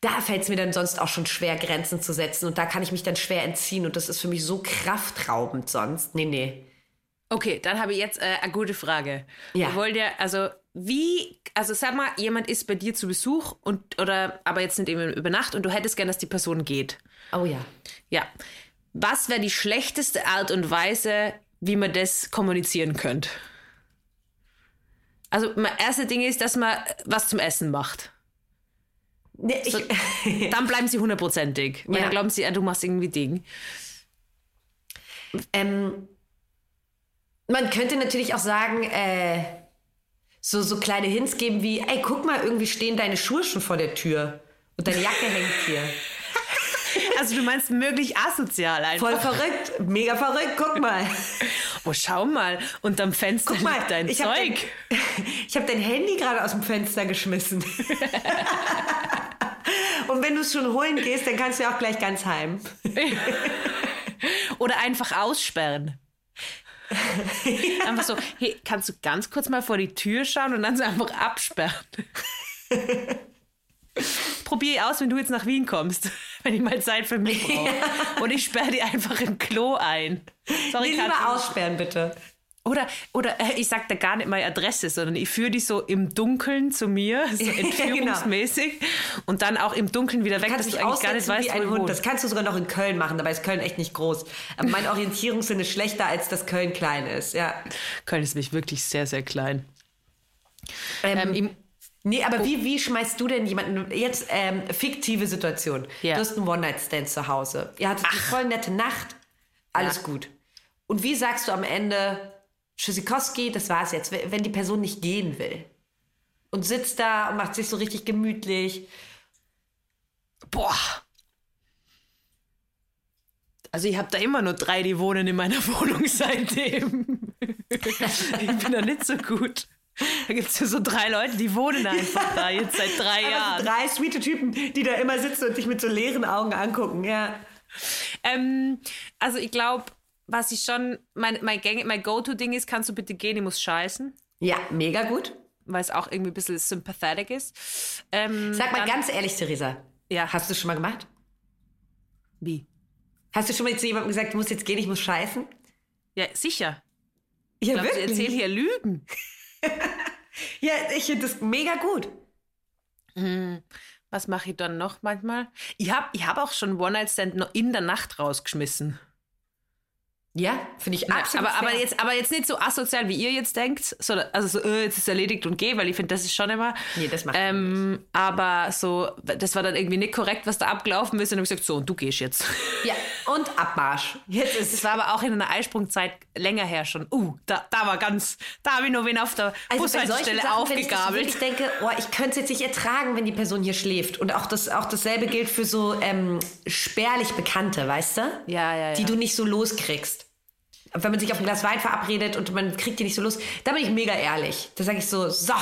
da fällt es mir dann sonst auch schon schwer, Grenzen zu setzen und da kann ich mich dann schwer entziehen und das ist für mich so kraftraubend sonst. Nee, nee. Okay, dann habe ich jetzt äh, eine gute Frage. Ja. Wir wollen ja, also wie, also sag mal, jemand ist bei dir zu Besuch und oder aber jetzt nicht eben über Nacht und du hättest gern, dass die Person geht. Oh ja. Ja. Was wäre die schlechteste Art und Weise, wie man das kommunizieren könnte? Also, mein erste Ding ist, dass man was zum Essen macht. Nee, ich, Dann bleiben sie hundertprozentig. Weil Ja. dann glauben sie, ja, du machst irgendwie Ding. Ähm, man könnte natürlich auch sagen, äh, so, so kleine Hints geben wie, ey, guck mal, irgendwie stehen deine Schuhe schon vor der Tür und deine Jacke hängt hier. Also, du meinst möglich asozial einfach. Voll verrückt, mega verrückt, guck mal. Oh, schau mal. Unterm Fenster Guck mal, liegt dein ich habe dein, Zeug. ich hab dein Handy gerade aus dem Fenster geschmissen. und wenn du es schon holen gehst, dann kannst du ja auch gleich ganz heim. Oder einfach aussperren. Einfach so, hey, kannst du ganz kurz mal vor die Tür schauen und dann so einfach absperren. Probier aus, wenn du jetzt nach Wien kommst, wenn ich mal Zeit für mich brauche. Und ich sperre dir einfach im Klo ein. Sorry, Nee, lieber aussperren, bitte. Oder, oder äh, ich sag da gar nicht meine Adresse, sondern ich führe die so im Dunkeln zu mir, so genau. entführungsmäßig. Und dann auch im Dunkeln wieder weg, dass dich du eigentlich gar nicht weißt, wie ein ich Hund. Das kannst du sogar noch in Köln machen, dabei ist Köln echt nicht groß. Aber mein Orientierungssinn ist schlechter, als dass Köln klein ist. Ja. Köln ist nämlich wirklich sehr, sehr klein. Ähm, Ähm, nee, aber wie, wie schmeißt du denn jemanden, jetzt ähm, fiktive Situation, Ja. du hast einen One-Night-Stand zu Hause, ihr hattet eine voll nette Nacht, alles Ja. gut. Und wie sagst du am Ende, Tschüssikowski, das war's jetzt, wenn die Person nicht gehen will? Und sitzt da und macht sich so richtig gemütlich. Boah. Also ich habe da immer nur drei, die wohnen in meiner Wohnung seitdem. ich bin da nicht so gut. Da gibt es ja so drei Leute, die wohnen einfach da jetzt seit drei Jahren. so drei sweete Typen, die da immer sitzen und dich mit so leeren Augen angucken, ja. Ähm, also ich glaube, was ich schon, mein, mein, Gang- mein Go-To-Ding ist, kannst du bitte gehen, ich muss scheißen. Ja, mega gut. Weil es auch irgendwie ein bisschen sympathetic ist. Ähm, Sag mal dann- ganz ehrlich, Theresa, Ja. hast du schon mal gemacht? Wie? Hast du schon mal zu jemandem gesagt, du musst jetzt gehen, ich muss scheißen? Ja, sicher. Ja, Ich glaube, ich erzähle hier Lügen. Ja, ich finde das mega gut. Was mache ich dann noch manchmal? Ich habe ich hab auch schon One-Night-Stand noch in der Nacht rausgeschmissen. Ja, finde ich absolut aber, aber, fair. jetzt, aber jetzt nicht so asozial, wie ihr jetzt denkt. So, also so, äh, jetzt ist erledigt und geh, weil ich finde, das ist schon immer. Nee, das macht ähm, Aber so, das war dann irgendwie nicht korrekt, was da abgelaufen ist. Und dann habe ich gesagt, so, und du gehst jetzt. Ja, und Abmarsch. Jetzt ist Das war aber auch in einer Eisprungzeit länger her schon. Uh, da, da war ganz, da habe ich nur wen auf der also Bushaltestelle Sachen, wenn ich so aufgegabelt. wirklich denke, oh, ich könnte es jetzt nicht ertragen, wenn die Person hier schläft. Und auch, das, auch dasselbe gilt für so ähm, spärlich Bekannte, weißt du? Ja, ja, Die ja. du nicht so loskriegst. Wenn man sich auf ein Glas Wein verabredet und man kriegt die nicht so los, da bin ich mega ehrlich. Da sage ich so, so,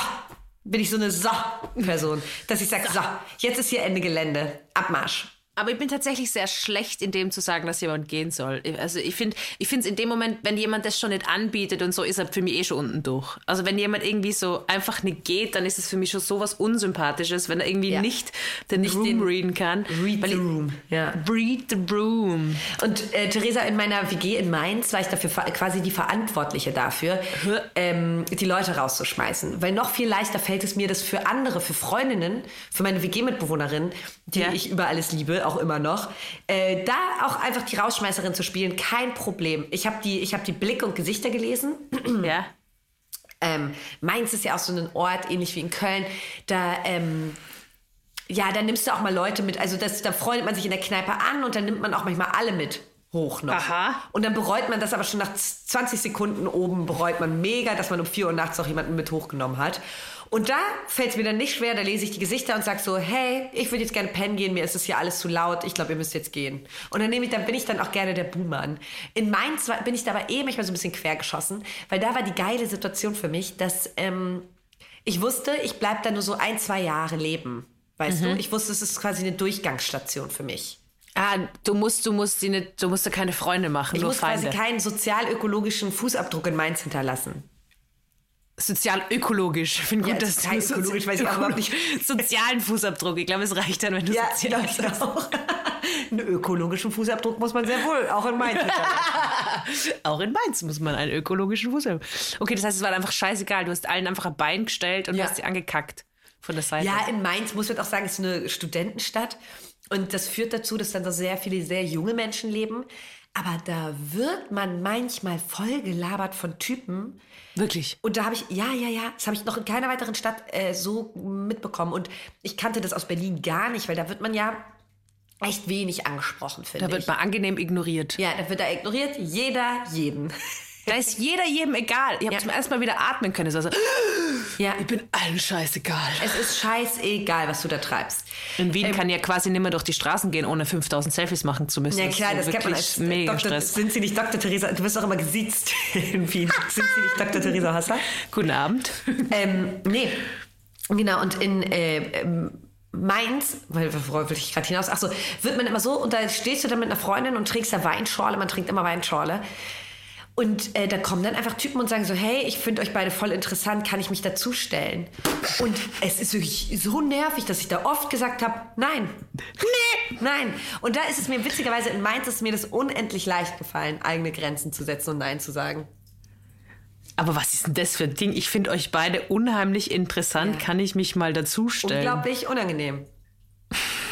bin ich so eine So-Person. Dass ich sage, so, jetzt ist hier Ende Gelände. Abmarsch. Aber ich bin tatsächlich sehr schlecht in dem zu sagen, dass jemand gehen soll. Also ich finde ich finde es in dem Moment, wenn jemand das schon nicht anbietet und so, ist er für mich eh schon unten durch. Also wenn jemand irgendwie so einfach nicht geht, dann ist es für mich schon sowas Unsympathisches, wenn er irgendwie Ja. nicht den Nicht Room den- readen kann. Read the room. Ja. Read the room. Und äh, Theresa, in meiner WG in Mainz war ich dafür quasi die Verantwortliche dafür, ähm, die Leute rauszuschmeißen. Weil noch viel leichter fällt es mir, das für andere, für Freundinnen, für meine WG-Mitbewohnerin, die Ja. ich über alles liebe, auch immer noch, äh, da auch einfach die Rausschmeißerin zu spielen, kein Problem. Ich habe die, ich hab die Blick und Gesichter gelesen. Ja. Ähm, Mainz ist ja auch so ein Ort, ähnlich wie in Köln. Da, ähm, ja, da nimmst du auch mal Leute mit. Also das, da freundet man sich in der Kneipe an und dann nimmt man auch manchmal alle mit hoch noch. Aha. Und dann bereut man das aber schon nach 20 Sekunden oben, bereut man mega, dass man um 4 Uhr nachts noch jemanden mit hochgenommen hat. Und da fällt es mir dann nicht schwer, da lese ich die Gesichter und sage so, hey, ich würde jetzt gerne pennen gehen, mir ist es hier alles zu laut, ich glaube, ihr müsst jetzt gehen. Und dann, nehme ich, dann bin ich dann auch gerne der Buhmann. In Mainz war, bin ich da aber eh manchmal so ein bisschen quergeschossen, weil da war die geile Situation für mich, dass ähm, ich wusste, ich bleibe da nur so ein, zwei Jahre leben. Weißt du, ich wusste, es ist quasi eine Durchgangsstation für mich. Ah, du musst, du musst die nicht, du musst da keine Freunde machen, Ich nur muss Feinde. quasi keinen sozial-ökologischen Fußabdruck in Mainz hinterlassen. Sozial-ökologisch. Ich finde Ja, gut, dass du ökologisch, weiß ich auch überhaupt nicht. sozialen Fußabdruck. Ich glaube, es reicht dann, wenn du Ja, sozial ich auch. Einen ökologischen Fußabdruck muss man sehr wohl, auch in Mainz. hinterlassen. Auch in Mainz muss man einen ökologischen Fußabdruck. Okay, das heißt, es war einfach scheißegal. Du hast allen einfach ein Bein gestellt und Ja. hast sie angekackt von der Seite. ja, in Mainz muss man auch sagen, ist eine Studentenstadt. Und das führt dazu, dass dann da sehr viele sehr junge Menschen leben. Aber da wird man manchmal voll gelabert von Typen, Wirklich. Und da habe ich, ja, ja, ja, das habe ich noch in keiner weiteren Stadt äh, so mitbekommen. Und ich kannte das aus Berlin gar nicht, weil da wird man ja echt wenig angesprochen, finde Da wird ich. man angenehm ignoriert. ja, da wird da ignoriert, jeder jeden. Da ist jeder jedem egal. Ich habe Ja. zum ersten Mal wieder atmen können. So, Ja, ich bin allen scheißegal. es ist scheißegal, was du da treibst. In Wien kann ja quasi nicht mehr durch die Straßen gehen, ohne 5000 Selfies machen zu müssen. Ja klar, so das kennt man als mega Doktor, Stress. Sind Sie nicht Dr. Theresa? Du wirst auch immer gesiezt in Wien. Sind Sie nicht Dr. Theresa Hasser? Guten Abend. Ähm, nee, genau. Und in äh, ähm, Mainz, weil worauf will ich gerade hinaus? Ach so, wird man immer so, und da stehst du dann mit einer Freundin und trinkst da Weinschorle, man trinkt immer Weinschorle. Und äh, da kommen dann einfach Typen und sagen so, hey, ich finde euch beide voll interessant, kann ich mich dazustellen? Und es ist wirklich so nervig, dass ich da oft gesagt habe, nein. Nee. Nein. Und da ist es mir witzigerweise in Mainz ist mir das unendlich leicht gefallen, eigene Grenzen zu setzen und Nein zu sagen. Aber was ist denn das für ein Ding? Ich finde euch beide unheimlich interessant. Ja. Kann ich mich mal dazustellen? unglaublich unangenehm.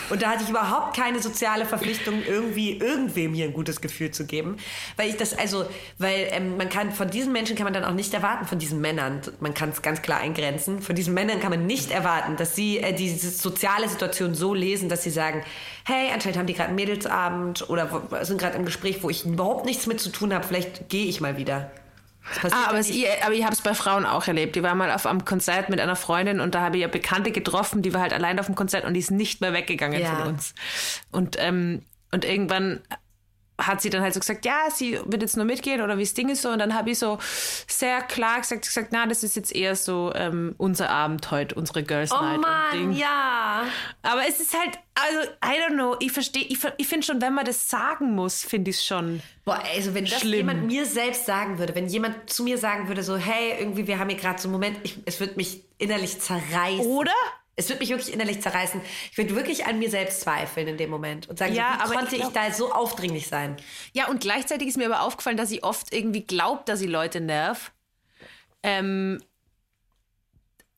Und da hatte ich überhaupt keine soziale Verpflichtung, irgendwie irgendwem hier ein gutes Gefühl zu geben. Weil ich das, also, weil ähm, man kann, von diesen Menschen kann man dann auch nicht erwarten, von diesen Männern, man kann es ganz klar eingrenzen, von diesen Männern kann man nicht erwarten, dass sie äh, diese soziale Situation so lesen, dass sie sagen, hey, anscheinend haben die gerade einen Mädelsabend oder sind gerade im Gespräch, wo ich überhaupt nichts mit zu tun habe, vielleicht gehe ich mal wieder. Ah, aber, ja ihr, aber ich habe es bei Frauen auch erlebt. Die war mal auf einem Konzert mit einer Freundin und da habe ich eine Bekannte getroffen, die war halt allein auf dem Konzert und die ist nicht mehr weggegangen Ja. von uns. Und, ähm, und irgendwann hat sie dann halt so gesagt, ja, sie wird jetzt nur mitgehen oder wie das Ding ist so. Und dann habe ich so sehr klar gesagt, gesagt, na, das ist jetzt eher so ähm, unser Abend heute, unsere Girls Oh Night. und Mann, Ding. ja. Aber es ist halt, also, I don't know, ich verstehe, ich, ich finde schon, wenn man das sagen muss, finde ich es schon. Boah, also wenn das Schlimm. jemand mir selbst sagen würde, wenn jemand zu mir sagen würde, so, hey, irgendwie, wir haben hier gerade so einen Moment, ich, es wird mich innerlich zerreißen. Oder? Es wird mich wirklich innerlich zerreißen. Ich würde wirklich an mir selbst zweifeln in dem Moment und sagen, Ja, so, wie aber konnte ich ich, glaub- da so aufdringlich sein? Ja, und gleichzeitig ist mir aber aufgefallen, dass sie oft irgendwie glaubt, dass sie Leute nervt. Ähm,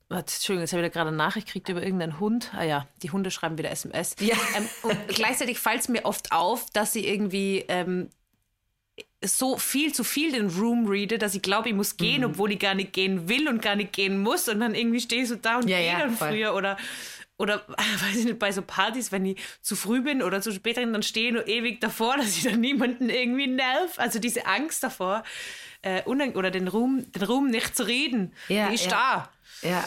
warte, Entschuldigung, jetzt habe ich da gerade eine Nachricht gekriegt über irgendeinen Hund. Ah ja, die Hunde schreiben wieder SMS. Ja. Ähm, und gleichzeitig fällt es mir oft auf, dass sie irgendwie ähm, so viel zu viel den Room reade, dass ich glaube, ich muss Mhm. gehen, obwohl ich gar nicht gehen will und gar nicht gehen muss. Und dann irgendwie stehe ich so da und Ja, gehe ja, dann voll. früher oder oder weiß ich nicht, bei so Partys, wenn ich zu früh bin oder zu spät bin, dann stehe ich nur ewig davor, dass ich dann niemanden irgendwie nerv. Also diese Angst davor, äh, oder den Ruhm, den Ruhm nicht zu reden, Ja, die ist ja. da. Ja.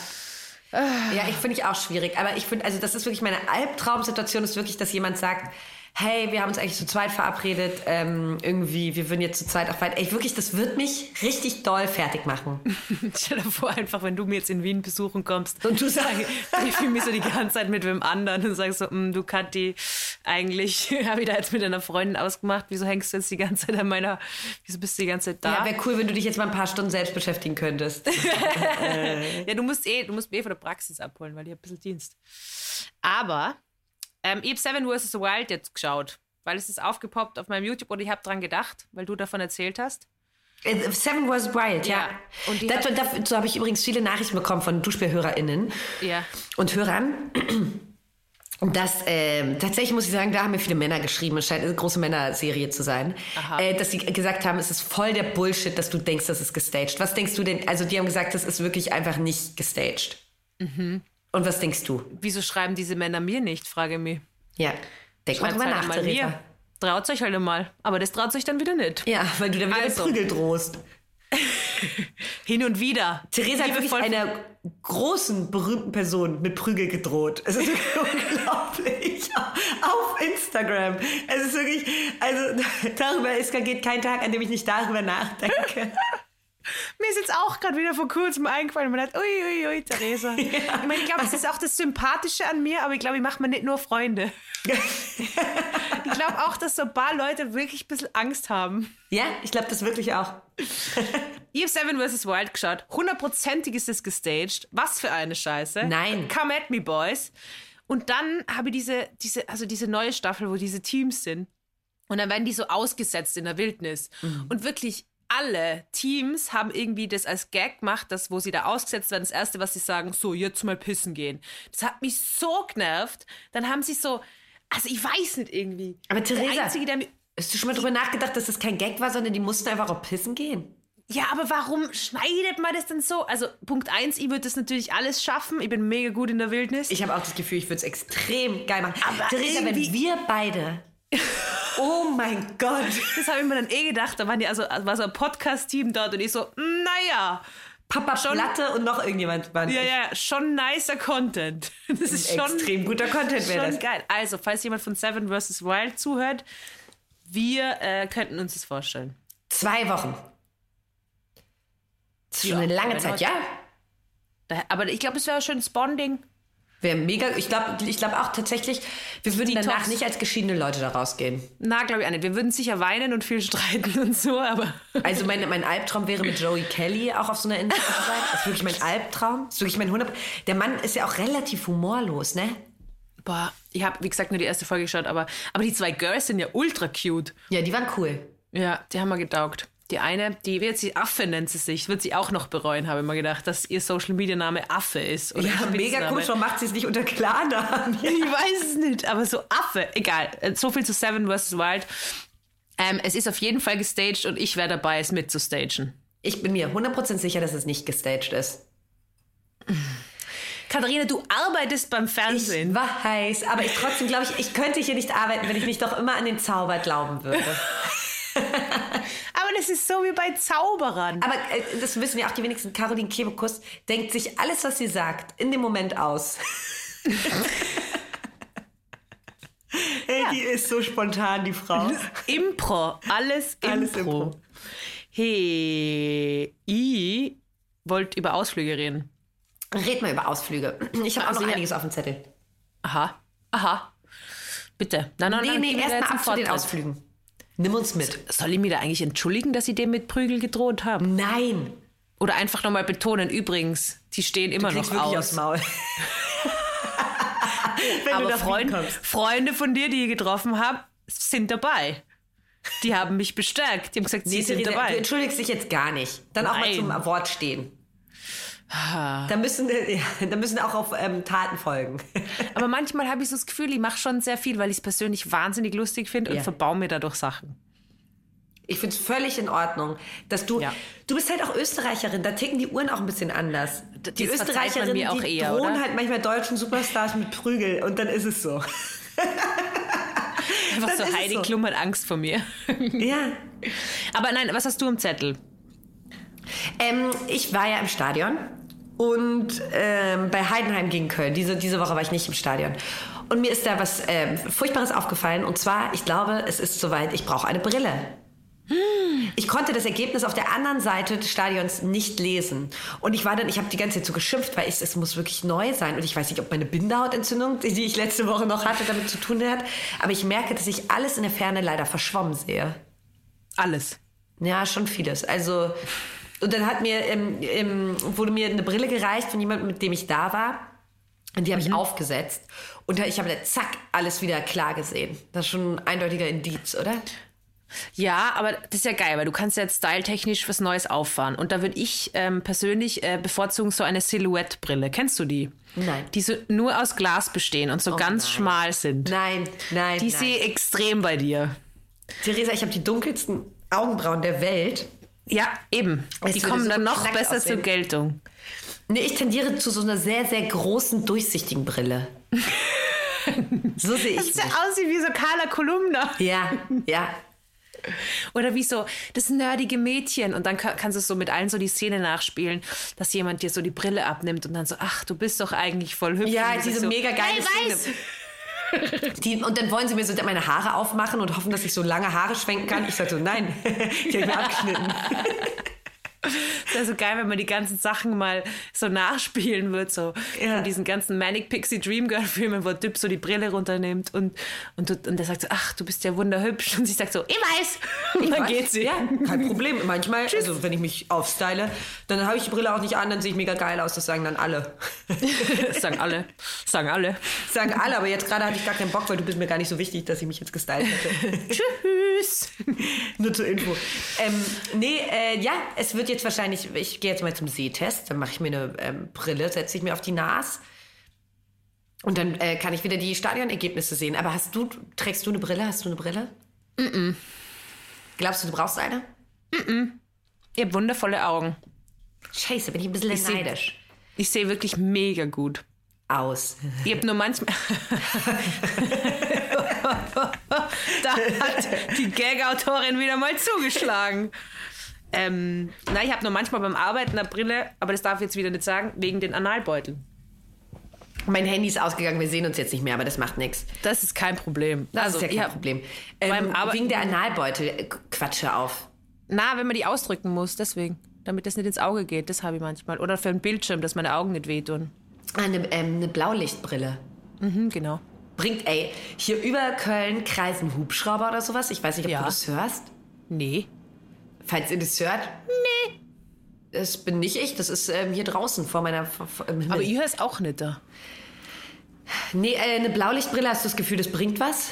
Ja, ich finde ich auch schwierig. Aber ich finde, also das ist wirklich meine Albtraumsituation, ist wirklich, dass jemand sagt, hey, wir haben uns eigentlich zu zweit verabredet, ähm, irgendwie, wir würden jetzt zu zweit auf weit. Ey, wirklich, das wird mich richtig doll fertig machen. Stell dir vor, einfach, wenn du mir jetzt in Wien besuchen kommst Und du sagst- ich fühle mich so die ganze Zeit mit wem anderen und sagst so, "Mm, du Kathi, eigentlich habe ich da jetzt mit einer Freundin ausgemacht, wieso hängst du jetzt die ganze Zeit an meiner, wieso bist du die ganze Zeit da? Ja, wäre cool, wenn du dich jetzt mal ein paar Stunden selbst beschäftigen könntest. ja, du musst eh, du musst mich eh von der Praxis abholen, weil ich habe ein bisschen Dienst. Aber ähm, ich habe Seven vs. Wild jetzt geschaut, weil es ist aufgepoppt auf meinem YouTube und ich habe dran gedacht, weil du davon erzählt hast. Äh, Seven was Wild, ja. Ja. Und Dazu, dazu habe ich übrigens viele Nachrichten bekommen von DuschbärhörerInnen Ja. und Hörern. Und das, ähm, tatsächlich muss ich sagen, da haben mir viele Männer geschrieben, es scheint eine große Männerserie zu sein, äh, dass sie gesagt haben, es ist voll der Bullshit, dass du denkst, das ist gestaged. Was denkst du denn? Also die haben gesagt, das ist wirklich einfach nicht gestaged. Mhm. Und was denkst du? Wieso schreiben diese Männer mir nicht, frage mich. Ja, denk mal drüber halt nach, Theresa. mir. Traut euch halt einmal. Aber das traut sich dann wieder nicht. Ja, weil du dann wieder Also. mit Prügel drohst. Hin und wieder. Theresa hat wirklich einer großen, berühmten Person mit Prügel gedroht. Es ist unglaublich. Auf Instagram. Es ist wirklich, also darüber ist, geht kein Tag, an dem ich nicht darüber nachdenke. Mir ist jetzt auch gerade wieder vor kurzem eingefallen. Man hat, ui, ui, ui, Theresa. Ich meine, ich glaube, das ist auch das Sympathische an mir, aber ich glaube, ich mache mir nicht nur Freunde. Ich glaube auch, dass so ein paar Leute wirklich ein bisschen Angst haben. Ja, ich glaube das wirklich auch. Habe Seven vs. Wild geschaut. Hundertprozentig ist es gestaged. Was für eine Scheiße. Nein. Come at me, boys. Und dann habe ich diese, diese, also diese neue Staffel, wo diese Teams sind. Und dann werden die so ausgesetzt in der Wildnis. Und wirklich alle Teams haben irgendwie das als Gag gemacht, dass wo sie da ausgesetzt werden, das erste, was sie sagen, so, jetzt mal pissen gehen. Das hat mich so genervt. Dann haben sie so, also ich weiß nicht irgendwie. Aber Theresa- Einzige, der Hast du schon mal drüber nachgedacht, dass das kein Gag war, sondern die mussten einfach auch pissen gehen? Ja, aber warum schneidet man das denn so? Also Punkt eins, ich würde das natürlich alles schaffen. Ich bin mega gut in der Wildnis. Ich habe auch das Gefühl, ich würde es extrem geil machen. Aber Theresa, wenn wir beide. Oh mein Gott. das habe ich mir dann eh gedacht. Da waren die also, war so ein Podcast-Team dort und ich so, naja, Papa Schon- Platte und noch irgendjemand waren. ja, ja, schon nicer Content. Das ist schon Extrem guter Content wäre das. geil. Also, falls jemand von Seven vs. Wild zuhört, wir äh, könnten uns das vorstellen. Zwei Wochen. Das ist schon Ja, eine lange Zeit, ja. Da, aber ich glaube, es wäre schön Bonding. Wäre mega. Ich glaube ich glaub auch tatsächlich, wir würden Detox. danach nicht als geschiedene Leute da rausgehen. Na, glaube ich auch nicht. Wir würden sicher weinen und viel streiten und so, aber Also mein, mein Albtraum wäre mit Joey Kelly auch auf so einer Insel zu sein. Das ist wirklich mein Albtraum. Das ist wirklich mein 100. Der Mann ist ja auch relativ humorlos, ne? boah, ich habe, wie gesagt, nur die erste Folge geschaut, aber, aber die zwei Girls sind ja ultra cute. Ja, die waren cool. Ja, die haben wir getaugt. Die eine, die wird sie Affe nennt sie sich, wird sie auch noch bereuen, habe ich mir gedacht, dass ihr Social Media Name Affe ist. Oder Ja, mega komisch. Warum macht sie es nicht unter Klarnamen? Ich weiß es nicht, aber so Affe, egal. Äh, So viel zu Seven vs. Wild. Ähm, es ist auf jeden Fall gestaged und ich wäre dabei, es mitzustagen. Ich bin mir 100% sicher, dass es nicht gestaged ist. Katharina, du arbeitest beim Fernsehen. Ich weiß, aber ich trotzdem glaube ich, ich könnte hier nicht arbeiten, wenn ich nicht doch immer an den Zauber glauben würde. das ist so wie bei Zauberern. Aber äh, das wissen ja auch die wenigsten. Caroline Kebekus denkt sich alles, was sie sagt, in dem Moment aus. Ey, die ist so spontan, die Frau. Impro, alles Impro. Alles Impro. Hey, ich wollte über Ausflüge reden. Red mal über Ausflüge. Ich habe auch Also noch ja. einiges auf dem Zettel. Aha, aha. Bitte. Nein, nein, Nee, nein, nee, erst mal ab zu den. Ausflügen. Nimm uns mit. Soll ich mir da eigentlich entschuldigen, dass sie dem mit Prügel gedroht haben? Nein. Oder einfach nochmal betonen, übrigens, die stehen immer Du noch wirklich aus. aufs Maul. Wenn Aber du da Freund. Freunde von dir, die ich getroffen habe, sind dabei. Die haben mich bestärkt. Die haben gesagt, sie Nee, sind Theresa, du dabei. entschuldigst dich jetzt gar nicht. Dann auch Nein. mal zum Wort stehen. Da müssen, ja, da müssen auch auf ähm, Taten folgen. Aber manchmal habe ich so das Gefühl, ich mache schon sehr viel, weil ich es persönlich wahnsinnig lustig finde und Ja. verbaue mir dadurch Sachen. Ich finde es völlig in Ordnung, dass du. Ja. Du bist halt auch Österreicherin, da ticken die Uhren auch ein bisschen anders. Die das auch die eher, drohen oder? halt manchmal deutschen Superstars mit Prügel und dann ist es so. Einfach Das so Heidi so. Klum hat Angst vor mir. Ja. Aber nein, was hast du im Zettel? Ähm, ich war ja im Stadion und ähm, bei Heidenheim gegen Köln. Diese, diese Woche war ich nicht im Stadion. Und mir ist da was ähm, Furchtbares aufgefallen. Und zwar, ich glaube, es ist soweit, ich brauche eine Brille. Ich konnte das Ergebnis auf der anderen Seite des Stadions nicht lesen. Und ich war dann, ich habe die ganze Zeit so geschimpft, weil ich, es muss wirklich neu sein. Und ich weiß nicht, ob meine Bindehautentzündung, die ich letzte Woche noch hatte, damit zu tun hat. Aber ich merke, dass ich alles in der Ferne leider verschwommen sehe. Alles. Ja, schon vieles. Also, und dann hat mir, ähm, ähm, wurde mir eine Brille gereicht von jemandem, mit dem ich da war. Und die habe ich aufgesetzt. Und ich habe da zack, alles wieder klar gesehen. Das ist schon ein eindeutiger Indiz, oder? Ja, aber das ist ja geil, weil du kannst jetzt styletechnisch was Neues auffahren. Und da würde ich ähm, persönlich äh, bevorzugen so eine Silhouette-Brille. Kennst du die? Nein. Die so nur aus Glas bestehen und so ganz nein. schmal sind. Nein, nein. Die sehe extrem bei dir. Theresa, ich habe die dunkelsten Augenbrauen der Welt. Ja, eben. Es die kommen so dann noch besser aussehen. zur Geltung. Nee, ich tendiere zu so einer sehr, sehr großen, durchsichtigen Brille. so sehe Das ich sieht mich. ja aussieht wie so Carla Kolumna. Ja, ja. Oder wie so das nerdige Mädchen. Und dann ka- kannst du so mit allen so die Szene nachspielen, dass jemand dir so die Brille abnimmt und dann so, ach, du bist doch eigentlich voll hübsch. Ja, diese so, mega geile hey, Szene. weiß. Die, und dann wollen sie mir so meine Haare aufmachen und hoffen, dass ich so lange Haare schwenken kann. Ich sage so, nein, die habe ich mir abgeschnitten. Das wäre so geil, wenn man die ganzen Sachen mal so nachspielen wird, so Ja. von diesen ganzen Manic Pixie Dream Girl Filmen, wo der Typ so die Brille runternimmt und, und, und der sagt so, ach, du bist ja wunderhübsch. Und sie sagt so, ich weiß. Und dann geht sie. Ja, kein Problem. Manchmal, also wenn ich mich aufstyle, dann habe ich die Brille auch nicht an, dann sehe ich mega geil aus. Das sagen dann alle. Das sagen alle. Das sagen alle. Das sagen alle, aber jetzt gerade hatte ich gar keinen Bock, weil du bist mir gar nicht so wichtig, dass ich mich jetzt gestylt hätte. Tschüss. Nur zur Info. Ähm, nee, äh, ja, es wird jetzt wahrscheinlich, ich gehe jetzt mal zum Sehtest, dann mache ich mir eine ähm, Brille, setze ich mir auf die Nase und dann äh, kann ich wieder die Stadionergebnisse sehen. Aber hast du, trägst du eine Brille? Hast du eine Brille? Mm Glaubst du, du brauchst eine? Ihr habt wundervolle Augen. Scheiße, bin ich ein bisschen seh- neidisch. Ich sehe wirklich mega gut. Aus. Ihr habt nur manchmal. da hat die Gag-Autorin wieder mal zugeschlagen. Ähm, na, ich habe nur manchmal beim Arbeiten eine Brille, aber das darf ich jetzt wieder nicht sagen, wegen den Analbeuteln. Mein Handy ist ausgegangen, wir sehen uns jetzt nicht mehr, aber das macht nichts. Das ist kein Problem. Das also, ist ja kein hab- Problem. Ähm, wegen der Analbeutel, äh, Quatsche auf. Na, wenn man die ausdrücken muss, deswegen. Damit das nicht ins Auge geht, das habe ich manchmal. Oder für einen Bildschirm, dass meine Augen nicht wehtun. Eine, ähm, eine Blaulichtbrille. Mhm, genau. Bringt, ey, hier über Köln kreisen Hubschrauber oder sowas. Ich weiß nicht, ob Ja. du das hörst. Nee. Falls ihr das hört. Nee. Das bin nicht ich, das ist ähm, hier draußen vor meiner. Vor. Aber ihr hört auch nicht da. nee, äh, eine Blaulichtbrille, hast du das Gefühl, das bringt was?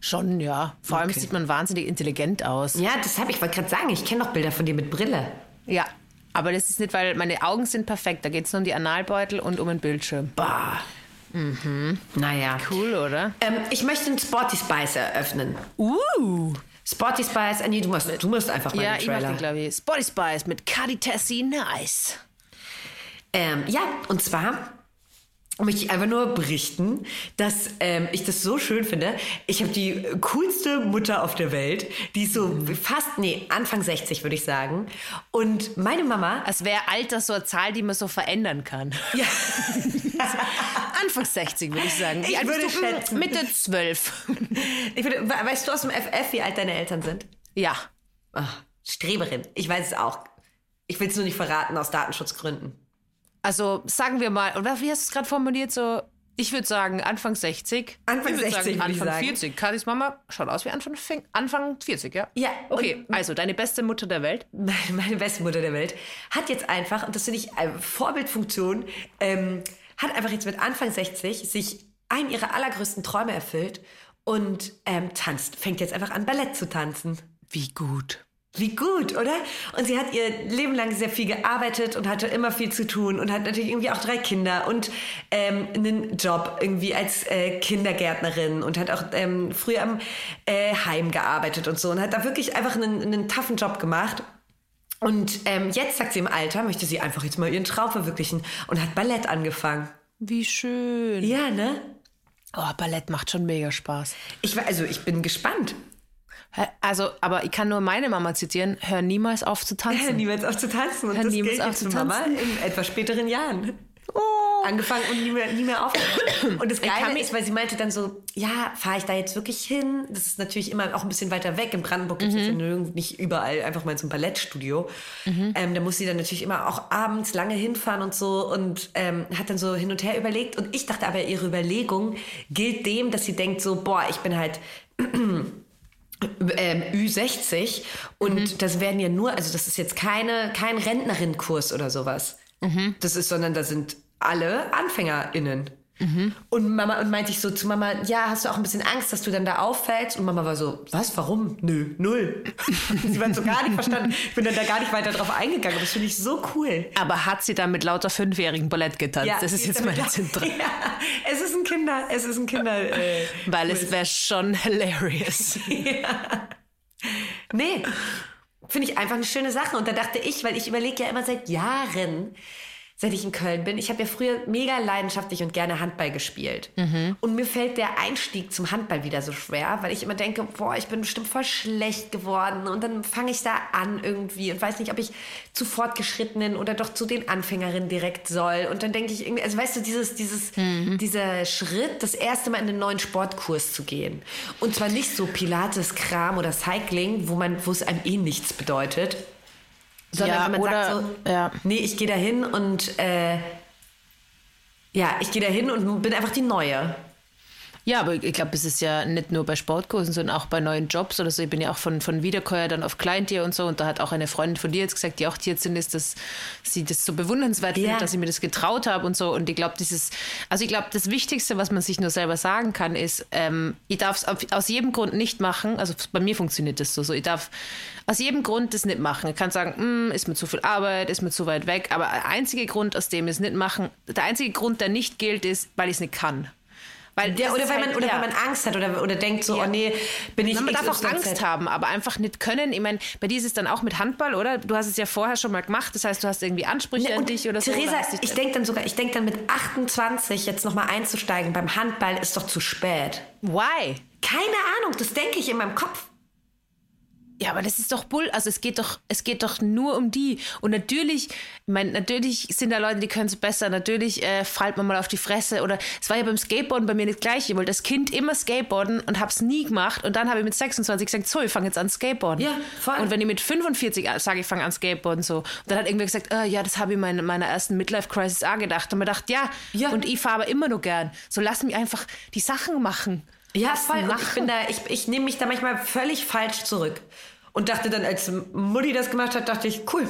Schon, ja. Vor allem Okay. sieht man wahnsinnig intelligent aus. Ja, das habe ich, wollte gerade sagen. Ich kenne doch Bilder von dir mit Brille. Ja. Aber das ist nicht, weil meine Augen sind perfekt. Da geht es nur um die Analbeutel und um den Bildschirm. Bah. Mhm. Naja. Cool, oder? Ähm, ich möchte einen Sporty Spice eröffnen. Uh. Sporty Spice, nee, du musst, du musst einfach mal Ja, den ich mach Trailer. den, glaube ich. Spotty Spice mit Cardi Tessie Nice. Ähm, ja, und zwar möchte ich einfach nur berichten, dass ähm, ich das so schön finde. Ich habe die coolste Mutter auf der Welt, die ist so fast, nee, Anfang 60 würde ich sagen. Und meine Mama, Als wäre Alter so eine Zahl, die man so verändern kann. ja, Anfang 60, würde ich sagen. Wie Ich würde du? Schätzen. Mitte 12. ich würde, we- weißt du aus dem FF, wie alt deine Eltern sind? ja. Ach, Streberin, ich weiß es auch. Ich will es nur nicht verraten aus Datenschutzgründen. Also sagen wir mal, oder wie hast du es gerade formuliert? So, ich würde sagen Anfang 60. Anfang ich würd 60 würde ich Anfang sagen. 40. Kadis Mama schaut aus wie Anfang, Anfang 40, ja? Ja, Okay, also deine beste Mutter der Welt. meine, meine beste Mutter der Welt, hat jetzt einfach, und das finde ich eine Vorbildfunktion, ähm, hat einfach jetzt mit Anfang 60 sich einen ihrer allergrößten Träume erfüllt und ähm, tanzt, fängt jetzt einfach an, Ballett zu tanzen. Wie gut. Wie gut, oder? Und sie hat ihr Leben lang sehr viel gearbeitet und hatte immer viel zu tun und hat natürlich irgendwie auch drei Kinder und ähm, einen Job irgendwie als äh, Kindergärtnerin und hat auch ähm, früher am äh, Heim gearbeitet und so und hat da wirklich einfach einen, einen toughen Job gemacht. Und ähm, jetzt sagt sie im Alter, möchte sie einfach jetzt mal ihren Traum verwirklichen und hat Ballett angefangen. Wie schön. Ja, ne? Oh, Ballett macht schon mega Spaß. Ich, war- also ich bin gespannt. Also, aber ich kann nur meine Mama zitieren: Hör niemals auf zu Hör tanzen. niemals auf zu tanzen und Hör das niemals gilt auf zu für Mama tanzen. in etwas späteren Jahren. Oh. angefangen und nie mehr, nie mehr aufgehört. Und das Geile ist, weil sie meinte dann so, ja, fahre ich da jetzt wirklich hin? Das ist natürlich immer auch ein bisschen weiter weg. In Brandenburg gibt es mhm. nicht überall einfach mal so ein Ballettstudio. Mhm. Ähm, da muss sie dann natürlich immer auch abends lange hinfahren und so und ähm, hat dann so hin und her überlegt. Und ich dachte aber, ihre Überlegung gilt dem, dass sie denkt so, boah, ich bin halt ähm, Ü60 und mhm. das werden ja nur, also das ist jetzt keine, kein Rentnerinnenkurs oder sowas. Mhm. Das ist, sondern da sind alle AnfängerInnen. Mhm. Und Mama und meinte ich so zu Mama, ja, hast du auch ein bisschen Angst, dass du dann da auffällst? Und Mama war so, was, warum? Nö, null. sie war so gar nicht verstanden. Ich bin dann da gar nicht weiter drauf eingegangen. Aber das finde ich so cool. Aber hat sie dann mit lauter Fünfjährigen Ballett getanzt? Ja, das ist jetzt meine Zentrale. Ja, es ist ein Kinder, es ist ein Kinder. Äh, Weil cool. es wäre schon hilarious. ja. Nee, finde ich einfach eine schöne Sache. Und da dachte ich, weil ich überlege ja immer seit Jahren, seit ich in Köln bin. Ich habe ja früher mega leidenschaftlich und gerne Handball gespielt. Mhm. Und mir fällt der Einstieg zum Handball wieder so schwer, weil ich immer denke, boah, ich bin bestimmt voll schlecht geworden. Und dann fange ich da an irgendwie und weiß nicht, ob ich zu Fortgeschrittenen oder doch zu den Anfängerinnen direkt soll. Und dann denke ich irgendwie, also weißt du, dieses, dieses, mhm. dieser Schritt, das erste Mal in einen neuen Sportkurs zu gehen. Und zwar nicht so Pilates, Kram oder Cycling, wo man, wo es einem eh nichts bedeutet sondern ja, wenn man oder, sagt so, ja. nee, ich gehe da hin und äh, ja, ich gehe da hin und bin einfach die Neue. Ja, aber ich glaube, es ist ja nicht nur bei Sportkursen, sondern auch bei neuen Jobs oder so. Ich bin ja auch von, von Wiederkäuer dann auf Kleintier und so. Und da hat auch eine Freundin von dir jetzt gesagt, die auch Tierärztin ist, dass sie das so bewundernswert ja. findet, dass ich mir das getraut habe und so. Und ich glaube, dieses, also ich glaube, das Wichtigste, was man sich nur selber sagen kann, ist, ähm, ich darf es aus jedem Grund nicht machen. Also bei mir funktioniert das so. so. Ich darf aus jedem Grund das nicht machen. Ich kann sagen, mm, ist mir zu viel Arbeit, ist mir zu weit weg. Aber der einzige Grund, aus dem ich es nicht machen, der einzige Grund, der nicht gilt, ist, weil ich es nicht kann. Weil ja, oder, weil, halt, man, oder ja. weil man Angst hat oder, oder denkt so, ja. oh nee, bin ich Man darf auch Angst haben, aber einfach nicht können. Ich meine, bei dir ist es dann auch mit Handball, oder? Du hast es ja vorher schon mal gemacht, das heißt, du hast irgendwie Ansprüche ne, an dich oder Theresa, so. Theresa, ich denke dann sogar, ich denke dann mit 28 jetzt nochmal einzusteigen beim Handball ist doch zu spät. Why? Keine Ahnung, das denke ich in meinem Kopf. Ja, aber das ist doch Bull. Also es geht doch, es geht doch nur um die. Und natürlich, ich meine, natürlich sind da Leute, die können es besser. Natürlich äh, fällt man mal auf die Fresse. Oder es war ja beim Skateboarden bei mir nicht gleich. Ich wollte das Kind immer Skateboarden und hab's nie gemacht. Und dann habe ich mit 26 gesagt, so, ich fange jetzt an Skateboarden. Ja, voll. Und wenn ich mit 45 sage, ich fange an Skateboarden so, und dann hat irgendwer gesagt, äh, ja, das habe ich in meiner ersten Midlife-Crisis auch gedacht. Und man dachte, ja, ja. und ich fahre aber immer nur gern. So lass mich einfach die Sachen machen. Ja, voll. Ich bin da, ich, ich nehme mich da manchmal völlig falsch zurück. Und dachte dann, als Mutti das gemacht hat, dachte ich, cool.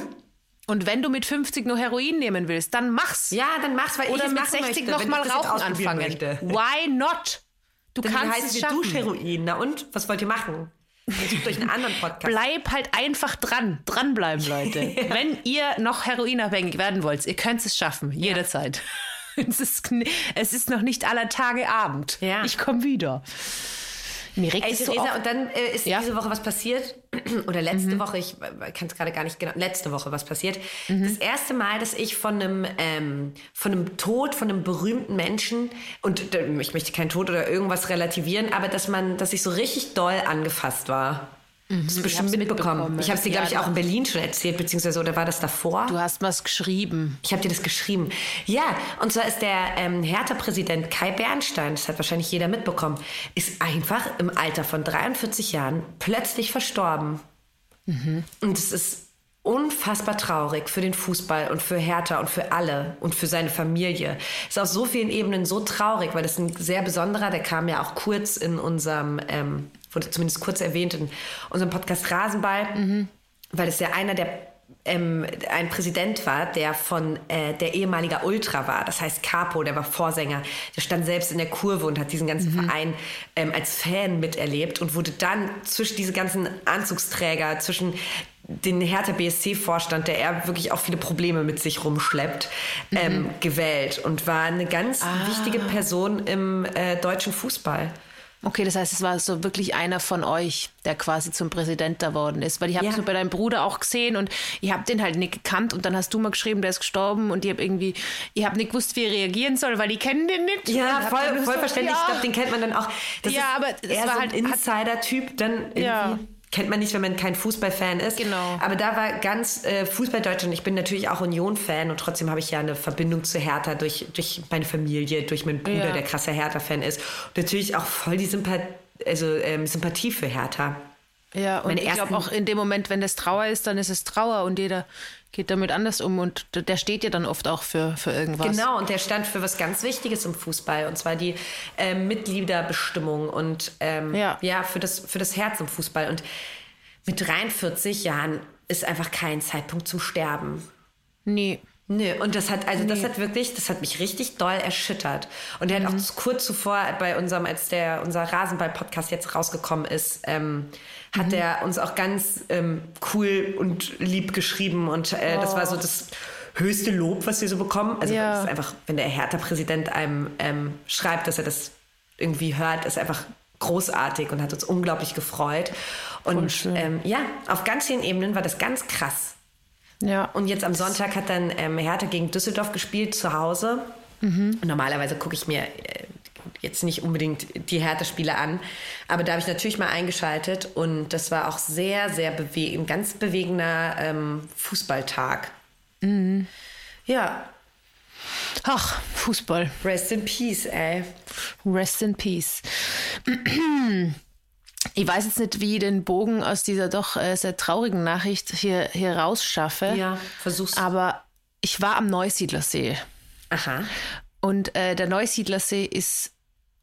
Und wenn du mit 50 nur Heroin nehmen willst, dann mach's. Ja, dann mach's, weil Oder ich es mit 60 noch mal Rauchen anfangen. Möchte. Why not? Du dann kannst heißt es schaffen. Duschheroin. Na und? Was wollt ihr machen? Euch einen anderen Podcast. Bleib halt einfach dran. Dranbleiben, Leute. ja. Wenn ihr noch heroinabhängig werden wollt, ihr könnt es schaffen. Jederzeit. Es, ist, es ist noch nicht aller Tage Abend. Ja. Ich komme wieder. Mir regt Ey, Theresa, so und dann äh, ist ja? diese Woche was passiert, oder letzte mhm. Woche, ich kann es gerade gar nicht genau, letzte Woche was passiert. Mhm. Das erste Mal, dass ich von einem, ähm, von einem Tod, von einem berühmten Menschen, und äh, ich möchte keinen Tod oder irgendwas relativieren, aber dass man, dass ich so richtig doll angefasst war. Mhm, das hast bestimmt mitbekommen. mitbekommen. Ich habe es dir, glaube ich, auch in Berlin schon erzählt, beziehungsweise, oder war das davor? Du hast was geschrieben. Ich habe dir das geschrieben. Ja, und zwar ist der ähm, Hertha-Präsident Kai Bernstein, das hat wahrscheinlich jeder mitbekommen, ist einfach im Alter von 43 Jahren plötzlich verstorben. Mhm. Und es ist unfassbar traurig für den Fußball und für Hertha und für alle und für seine Familie. Ist auf so vielen Ebenen so traurig, weil das ein sehr besonderer, der kam ja auch kurz in unserem ähm, wurde zumindest kurz erwähnt in unserem Podcast Rasenball, mhm. weil es ja einer der ähm, ein Präsident war, der von äh, der ehemaliger Ultra war. Das heißt Capo, der war Vorsänger. Der stand selbst in der Kurve und hat diesen ganzen mhm. Verein ähm, als Fan miterlebt und wurde dann zwischen diese ganzen Anzugsträger, zwischen den Hertha BSC-Vorstand, der er wirklich auch viele Probleme mit sich rumschleppt, mhm. ähm, gewählt und war eine ganz ah. wichtige Person im äh, deutschen Fußball. Okay, das heißt, es war so wirklich einer von euch, der quasi zum Präsident geworden ist. Weil ich habe ja. so bei deinem Bruder auch gesehen und ich habe den halt nicht gekannt und dann hast du mal geschrieben, der ist gestorben und ich habe irgendwie, ich habe nicht gewusst, wie er reagieren soll, weil ich kenne den nicht. Ja, voll, voll verständlich. Ja. Ich glaube, den kennt man dann auch. Das ja, aber er war so halt Insider-Typ dann irgendwie. Ja. Kennt man nicht, wenn man kein Fußballfan ist. Genau. Aber da war ganz äh, Fußball Deutschland. Ich bin natürlich auch Union-Fan und trotzdem habe ich ja eine Verbindung zu Hertha durch, durch meine Familie, durch meinen Bruder, Ja. der krasser Hertha-Fan ist. Und natürlich auch voll die Sympathie, also, ähm, Sympathie für Hertha. Ja, und ich glaube auch in dem Moment, wenn das Trauer ist, dann ist es Trauer und jeder geht damit anders um und der steht ja dann oft auch für, für irgendwas. Genau, und der stand für was ganz Wichtiges im Fußball, und zwar die ähm, Mitgliederbestimmung und ähm, Ja. ja, für, das, für das Herz im Fußball. Und mit 43 Jahren ist einfach kein Zeitpunkt zum Sterben. Nee. Nö, und das hat, also das hat wirklich, das hat mich richtig doll erschüttert. Und er hat auch zu- kurz zuvor bei unserem, als der, unser Rasenball-Podcast jetzt rausgekommen ist, ähm, hat er uns auch ganz ähm, cool und lieb geschrieben. Und äh, das war so das höchste Lob, was wir so bekommen. Also Ja. das ist einfach, wenn der Hertha-Präsident einem ähm, schreibt, dass er das irgendwie hört, ist einfach großartig und hat uns unglaublich gefreut. Und ähm, ja, auf ganz vielen Ebenen war das ganz krass. Ja. Und jetzt am Sonntag hat dann ähm, Hertha gegen Düsseldorf gespielt zu Hause. Und normalerweise gucke ich mir äh, jetzt nicht unbedingt die Hertha-Spiele an, aber da habe ich natürlich mal eingeschaltet und das war auch sehr, sehr bewe ein ganz bewegender ähm, Fußballtag. Ja, Ach, Fußball. rest in peace, ey. Rest in Peace. Ich weiß jetzt nicht, wie ich den Bogen aus dieser doch äh, sehr traurigen Nachricht hier, hier rausschaffe. Ja, versuch's. Aber ich war am Neusiedlersee. Aha. Und äh, der Neusiedlersee ist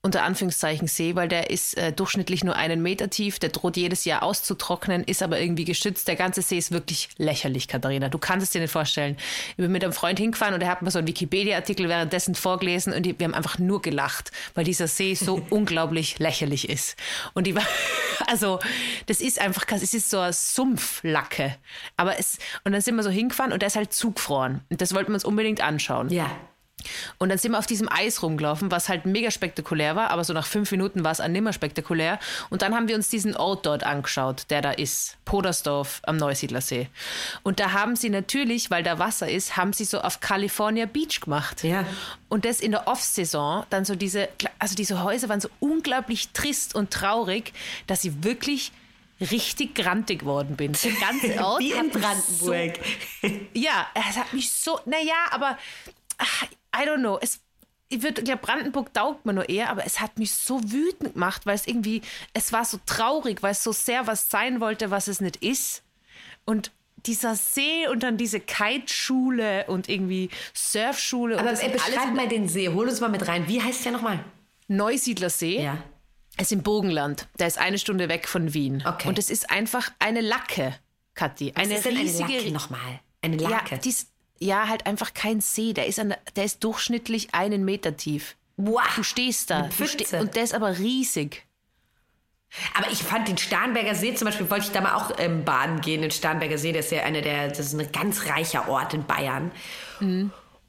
unter Anführungszeichen See, weil der ist äh, durchschnittlich nur einen Meter tief, der droht jedes Jahr auszutrocknen, ist aber irgendwie geschützt. Der ganze See ist wirklich lächerlich, Katharina. Du kannst es dir nicht vorstellen. Ich bin mit einem Freund hingefahren und er hat mir so einen Wikipedia-Artikel währenddessen vorgelesen und die, wir haben einfach nur gelacht, weil dieser See so unglaublich lächerlich ist. Und die war, also, das ist einfach, es ist so eine Sumpflacke. Aber es, und dann sind wir so hingefahren und der ist halt zugefroren. Und das wollten wir uns unbedingt anschauen. Ja. Und dann sind wir auf diesem Eis rumgelaufen, was halt mega spektakulär war, aber so nach fünf Minuten war es auch nimmer spektakulär. Und dann haben wir uns diesen Ort dort angeschaut, der da ist, Podersdorf am Neusiedlersee. Und da haben sie natürlich, weil da Wasser ist, haben sie so auf California Beach gemacht. Ja. Und das in der Off-Saison, dann so diese, also diese Häuser waren so unglaublich trist und traurig, dass ich wirklich richtig grantig geworden bin. Der ganze Ort Wie in Brandenburg. So, ja, es hat mich so, naja, aber ach, I don't know. Es, ich würde, glaube, Brandenburg taugt mir nur eher, aber es hat mich so wütend gemacht, weil es irgendwie, es war so traurig, weil es so sehr was sein wollte, was es nicht ist. Und dieser See und dann diese Kiteschule und irgendwie Surfschule. Aber ey, beschreib mal den See, hol uns mal mit rein. Wie heißt der nochmal? Neusiedlersee. Ja. Es ist im Bogenland. Der ist eine Stunde weg von Wien. Okay. Und es ist einfach eine Lacke, Kathi. Eine ist riesige eine Lacke nochmal? Eine Lacke. Ja, dies, ja, halt einfach kein See. Der ist, an, der- der ist durchschnittlich einen Meter tief. wow. Du stehst da. Du ste und der ist aber riesig. Aber ich fand den Starnberger See zum Beispiel, wollte ich da mal auch ähm, baden gehen. Den Starnberger See, das ist ja einer der, das ist ein ganz reicher Ort in Bayern.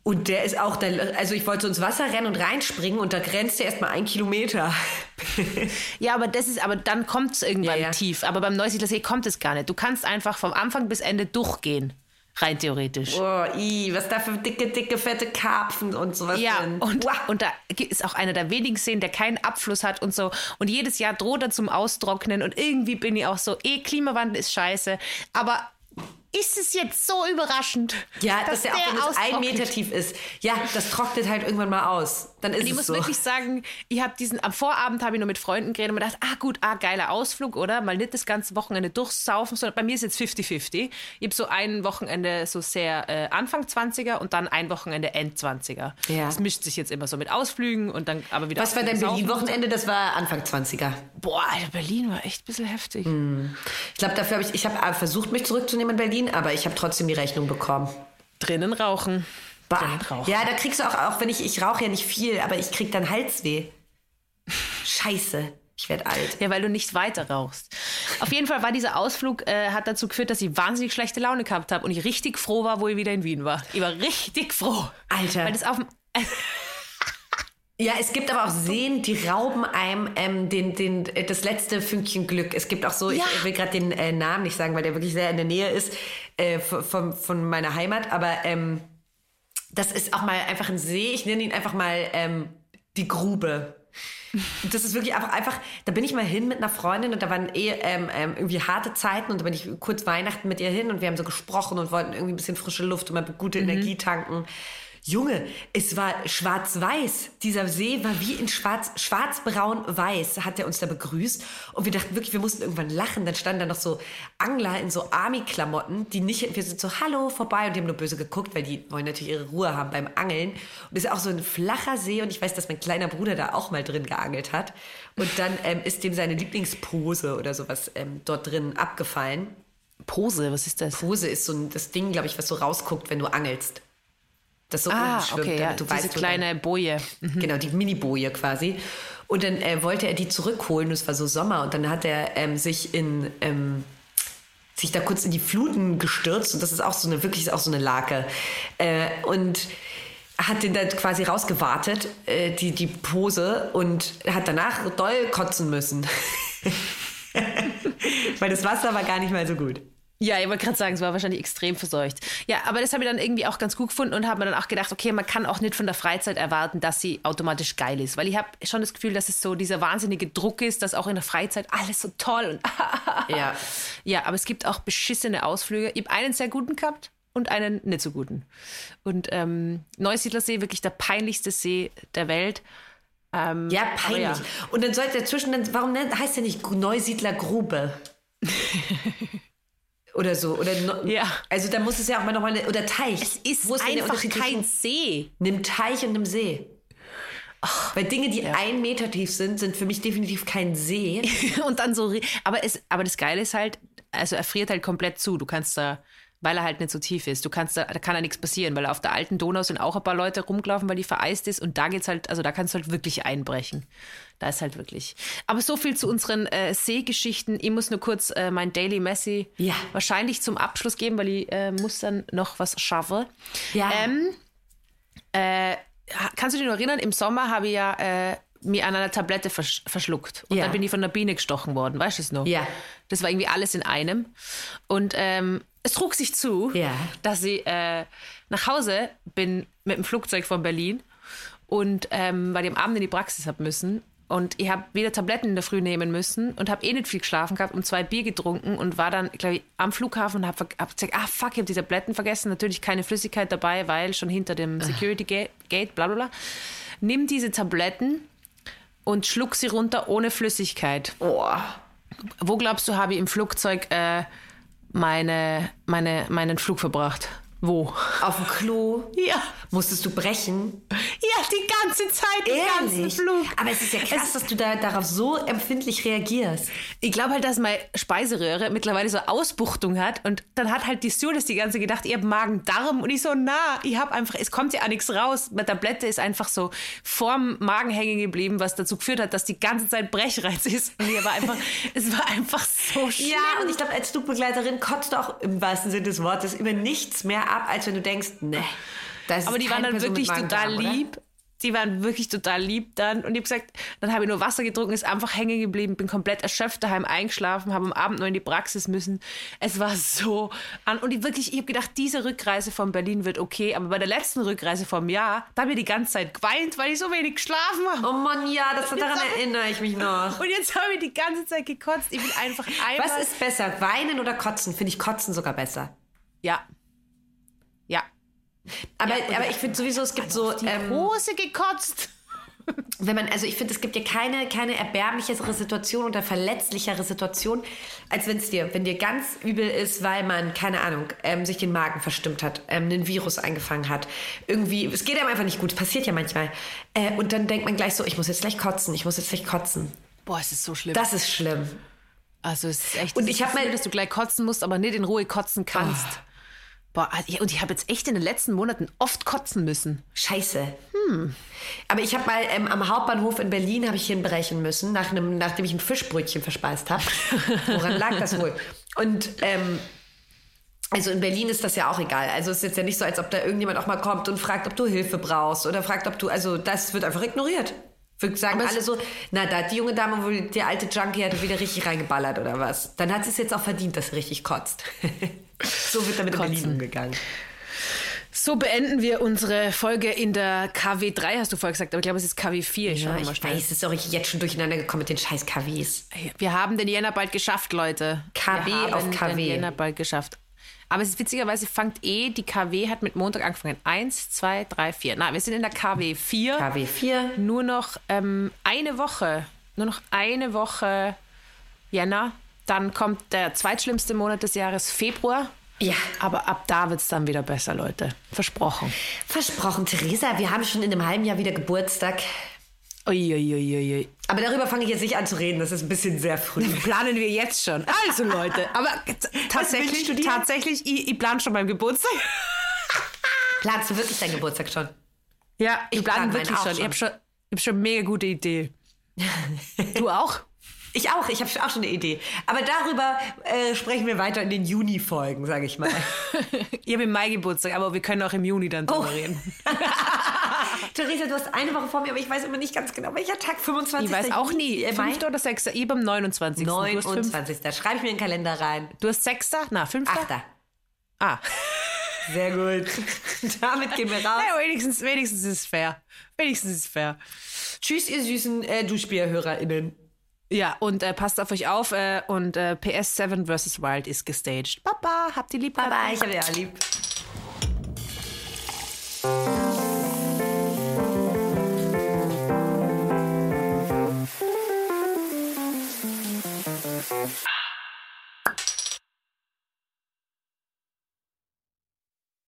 Und der ist auch, da, also ich wollte so ins Wasser rennen und reinspringen und da grenzt der erstmal ein Kilometer. Ja, aber das ist, aber dann kommt es irgendwann Ja, ja. tief. Aber beim Neusiedlersee kommt es gar nicht. Du kannst einfach vom Anfang bis Ende durchgehen. Rein theoretisch. Oh, i, was da für dicke, dicke, fette Karpfen und sowas Ja, drin. und, Wow. und da ist auch einer der wenigen Seen, der keinen Abfluss hat und so. Und jedes Jahr droht er zum Austrocknen. Und irgendwie bin ich auch so, eh, Klimawandel ist scheiße. Aber ist es jetzt so überraschend? Ja, dass, der auch, wenn es ein? Meter tief ist. Ja, das trocknet halt irgendwann mal aus. Dann ist Und ich es muss so. wirklich sagen, ich habe diesen, am Vorabend habe ich nur mit Freunden geredet und mir gedacht, ah gut, ah geiler Ausflug, oder? Mal nicht das ganze Wochenende durchsaufen, sondern bei mir ist jetzt 50-50. Ich habe so ein Wochenende so sehr äh, Anfang 20er und dann ein Wochenende End 20er. Ja. Das mischt sich jetzt immer so mit Ausflügen und dann aber wieder Was war dein. Berlin-Wochenende? Das war Anfang 20er. Boah, Alter, Berlin war echt ein bisschen heftig. Ich glaube, dafür habe ich, ich habe versucht, mich zurückzunehmen in Berlin, aber ich habe trotzdem die Rechnung bekommen. Drinnen rauchen. Bah. Ja, da kriegst du auch, auch wenn ich, ich rauche ja nicht viel, aber ich krieg dann Halsweh. Scheiße, ich werde alt. Ja, weil du nicht weiter rauchst. Auf jeden Fall war dieser Ausflug, äh, hat dazu geführt, dass ich wahnsinnig schlechte Laune gehabt habe und ich richtig froh war, wo ich wieder in Wien war. Ich war richtig froh. Alter. Weil das auf dem Ja, es gibt aber auch Seen, die rauben einem ähm, den, den, äh, das letzte Fünkchen Glück. Es gibt auch so, Ja. ich will gerade den äh, Namen nicht sagen, weil der wirklich sehr in der Nähe ist äh, von, von, von meiner Heimat, aber ähm, das ist auch mal einfach ein See. Ich nenne ihn einfach mal ähm, die Grube. Das ist wirklich einfach, einfach, da bin ich mal hin mit einer Freundin und da waren eh ähm, ähm, irgendwie harte Zeiten und da bin ich kurz Weihnachten mit ihr hin und wir haben so gesprochen und wollten irgendwie ein bisschen frische Luft und mal gute Mhm. Energie tanken. Junge, es war schwarz-weiß. Dieser See war wie in schwarz, schwarz-braun-weiß, hat er uns da begrüßt. Und wir dachten wirklich, wir mussten irgendwann lachen. Dann standen da noch so Angler in so Army-Klamotten, die nicht, wir sind so, hallo, vorbei. Und die haben nur böse geguckt, weil die wollen natürlich ihre Ruhe haben beim Angeln. Und es ist auch so ein flacher See. Und ich weiß, dass mein kleiner Bruder da auch mal drin geangelt hat. Und dann ähm, ist dem seine Lieblingspose oder sowas ähm, dort drin abgefallen. Pose, was ist das? Pose ist so ein, das Ding, glaube ich, was so rausguckt, wenn du angelst. Das so Ah, schwimmt, okay, ja, damit du diese weißt, wo kleine Boje. dein- Genau, die Mini-Boje quasi. Und dann äh, wollte er die zurückholen, und es war so Sommer. Und dann hat er ähm, sich in... Ähm, sich da kurz in die Fluten gestürzt und das ist auch so eine, wirklich auch so eine Lake. Äh, und hat den dann quasi rausgewartet, äh, die, die Pose, und hat danach doll kotzen müssen. Weil das Wasser war gar nicht mal so gut. Ja, ich wollte gerade sagen, es war wahrscheinlich extrem verseucht. Ja, aber das habe ich dann irgendwie auch ganz gut gefunden und habe mir dann auch gedacht, okay, man kann auch nicht von der Freizeit erwarten, dass sie automatisch geil ist. Weil ich habe schon das Gefühl, dass es so dieser wahnsinnige Druck ist, dass auch in der Freizeit alles so toll und Ja. Ja, aber es gibt auch beschissene Ausflüge. Ich habe einen sehr guten gehabt und einen nicht so guten. Und ähm, Neusiedlersee, wirklich der peinlichste See der Welt. Ähm, Ja, peinlich. ja. Und dann sollte dazwischen, dann, warum heißt der nicht Neusiedler Grube? oder so. Oder no, Ja. Also da muss es ja auch mal nochmal, eine- oder Teich. Es ist einfach kein See. einem Teich und einem See. Weil Dinge, die ein Meter tief sind, sind für mich definitiv kein See. und dann so, aber es, aber das Geile ist halt, also er friert halt komplett zu. Du kannst da, weil er halt nicht so tief ist, du kannst da, da kann ja nichts passieren, weil auf der alten Donau sind auch ein paar Leute rumgelaufen, weil die vereist ist und da geht's halt, also da kannst du halt wirklich einbrechen. Da ist halt wirklich. Aber so viel zu unseren äh, Seegeschichten. Ich muss nur kurz äh, mein Daily Messi Ja. wahrscheinlich zum Abschluss geben, weil ich äh, muss dann noch was schaffen. Ja. Ähm, äh, kannst du dich noch erinnern, im Sommer habe ich ja äh, mir an einer Tablette versch verschluckt. Und Ja. dann bin ich von einer Biene gestochen worden, weißt du es noch? Ja. Das war irgendwie alles in einem. Und ähm, es trug sich zu, Ja. dass ich äh, nach Hause bin mit dem Flugzeug von Berlin und ähm, weil ich am Abend in die Praxis hab müssen. Und ich habe wieder Tabletten in der Früh nehmen müssen und habe eh nicht viel geschlafen gehabt und zwei Bier getrunken und war dann, glaube ich, am Flughafen und habe hab gesagt, ah fuck, ich habe die Tabletten vergessen. Natürlich keine Flüssigkeit dabei, weil schon hinter dem Security Gate, Gate bla bla bla. Nimm diese Tabletten und schluck sie runter ohne Flüssigkeit. Oh. Wo glaubst du, habe ich im Flugzeug äh, meine, meine, meinen Flug verbracht? Wo? Auf dem Klo Ja. musstest du brechen. Ja, die ganze Zeit, den ganzen? Flug. Aber es ist ja krass, dass du da darauf so empfindlich reagierst. Ich glaube halt, dass meine Speiseröhre mittlerweile so Ausbuchtung hat und dann hat halt die Stewardess die ganze gedacht, ihr habt Magen-Darm und ich so, na, ich habe einfach, es kommt ja auch nichts raus. Meine Tablette ist einfach so vorm Magen hängen geblieben, was dazu geführt hat, dass die ganze Zeit Brechreiz ist. Und ich war einfach, es war einfach so schlimm. Ja, und ich glaube, als Flugbegleiterin kotzt du auch im wahrsten Sinne des Wortes über nichts mehr ab, als wenn du denkst, ne. Aber die waren dann Person wirklich total oder? lieb. Die waren wirklich total lieb dann. Und ich habe gesagt, dann habe ich nur Wasser getrunken, ist einfach hängen geblieben, bin komplett erschöpft daheim eingeschlafen, habe am Abend noch in die Praxis müssen. Es war so an. Und ich wirklich, ich habe gedacht, diese Rückreise von Berlin wird okay. Aber bei der letzten Rückreise vom Jahr, da habe ich die ganze Zeit geweint, weil ich so wenig geschlafen habe. Oh Mann, ja, das, daran erinnere ich mich noch. Und jetzt habe ich die ganze Zeit gekotzt. Ich will einfach einmal. Was ist besser, weinen oder kotzen? Finde ich kotzen sogar besser. Ja. Aber, Ja, aber ich finde sowieso, es gibt so, Die ähm, Hose gekotzt. wenn man, also ich finde, es gibt ja keine, keine erbärmlichere Situation oder verletzlichere Situation, als wenn es dir, wenn dir ganz übel ist, weil man, keine Ahnung, ähm, sich den Magen verstimmt hat, ähm, einen Virus eingefangen hat. Irgendwie, es geht einem einfach nicht gut, passiert ja manchmal. Äh, und dann denkt man gleich so, ich muss jetzt gleich kotzen, ich muss jetzt gleich kotzen. Boah, es ist so schlimm. Das ist schlimm. Also es ist echt. Und ich hab Gefühl, mal- dass du gleich kotzen musst, aber nicht in Ruhe kotzen kannst. Boah, ja, und ich habe jetzt echt in den letzten Monaten oft kotzen müssen. Scheiße. Aber ich habe mal ähm, am Hauptbahnhof in Berlin habe ich hinbrechen müssen, nach einem, nachdem ich ein Fischbrötchen verspeist habe. Woran lag das wohl? Und ähm, also in Berlin ist das ja auch egal. Also es ist jetzt ja nicht so, als ob da irgendjemand auch mal kommt und fragt, ob du Hilfe brauchst oder fragt, ob du, also das wird einfach ignoriert. Wir sagen Aber alle so, na, da hat die junge Dame wohl, der alte Junkie hat wieder richtig reingeballert oder was. Dann hat sie es jetzt auch verdient, dass sie richtig kotzt. so wird damit in Berlin Kotzen. umgegangen. So beenden wir unsere Folge in der KW3, hast du vorher gesagt, aber ich glaube, es ist KW4. Ich Ja, schau ich mal schnell. weiß, es ist auch jetzt schon durcheinander gekommen mit den scheiß KWs. Wir haben den Jänner bald geschafft, Leute. KW wir haben auf KW. Den Jänner bald geschafft. Aber es ist witzigerweise, fängt eh, die KW hat mit Montag angefangen. Eins, zwei, drei, vier. Na, wir sind in der KW 4. KW 4. Nur noch ähm, eine Woche. Nur noch eine Woche Jänner. Dann kommt der zweitschlimmste Monat des Jahres, Februar. Ja. Aber ab da wird es dann wieder besser, Leute. Versprochen. Versprochen, Theresa, wir haben schon in einem halben Jahr wieder Geburtstag. Uiuiuiui. Aber darüber fange ich jetzt nicht an zu reden, das ist ein bisschen sehr früh. Planen wir jetzt schon. Also, Leute. Aber tatsächlich, tatsächlich, ich, ich plane schon meinen Geburtstag. Planst du wirklich deinen Geburtstag schon? Ja, ich plan plane meinen wirklich auch schon. Ich schon. habe schon, ich hab schon eine mega gute Idee. Du auch? Ich auch, ich habe auch schon eine Idee. Aber darüber äh, sprechen wir weiter in den Juni-Folgen, sage ich mal. Ich habe im Mai Geburtstag, aber wir können auch im Juni dann drüber Oh. reden. Theresa, du hast eine Woche vor mir, aber ich weiß immer nicht ganz genau, welcher Tag, 25. Ich weiß auch nie. Äh, Mai? 5. oder 6. Ich bin am 29. Du hast, fünf, 29. Da schreibe ich mir in den Kalender rein. du hast 6. Na, 5. Achter. Ah. Sehr gut. Damit gehen wir raus. Ja, wenigstens, wenigstens ist es fair. Wenigstens ist es fair. Tschüss, ihr süßen äh, Duschbierhörerinnen. Ja, und äh, passt auf euch auf. Äh, und äh, PS7 vs. Wild ist gestaged. Papa, habt ihr lieb. Bye, ich habe ja lieb.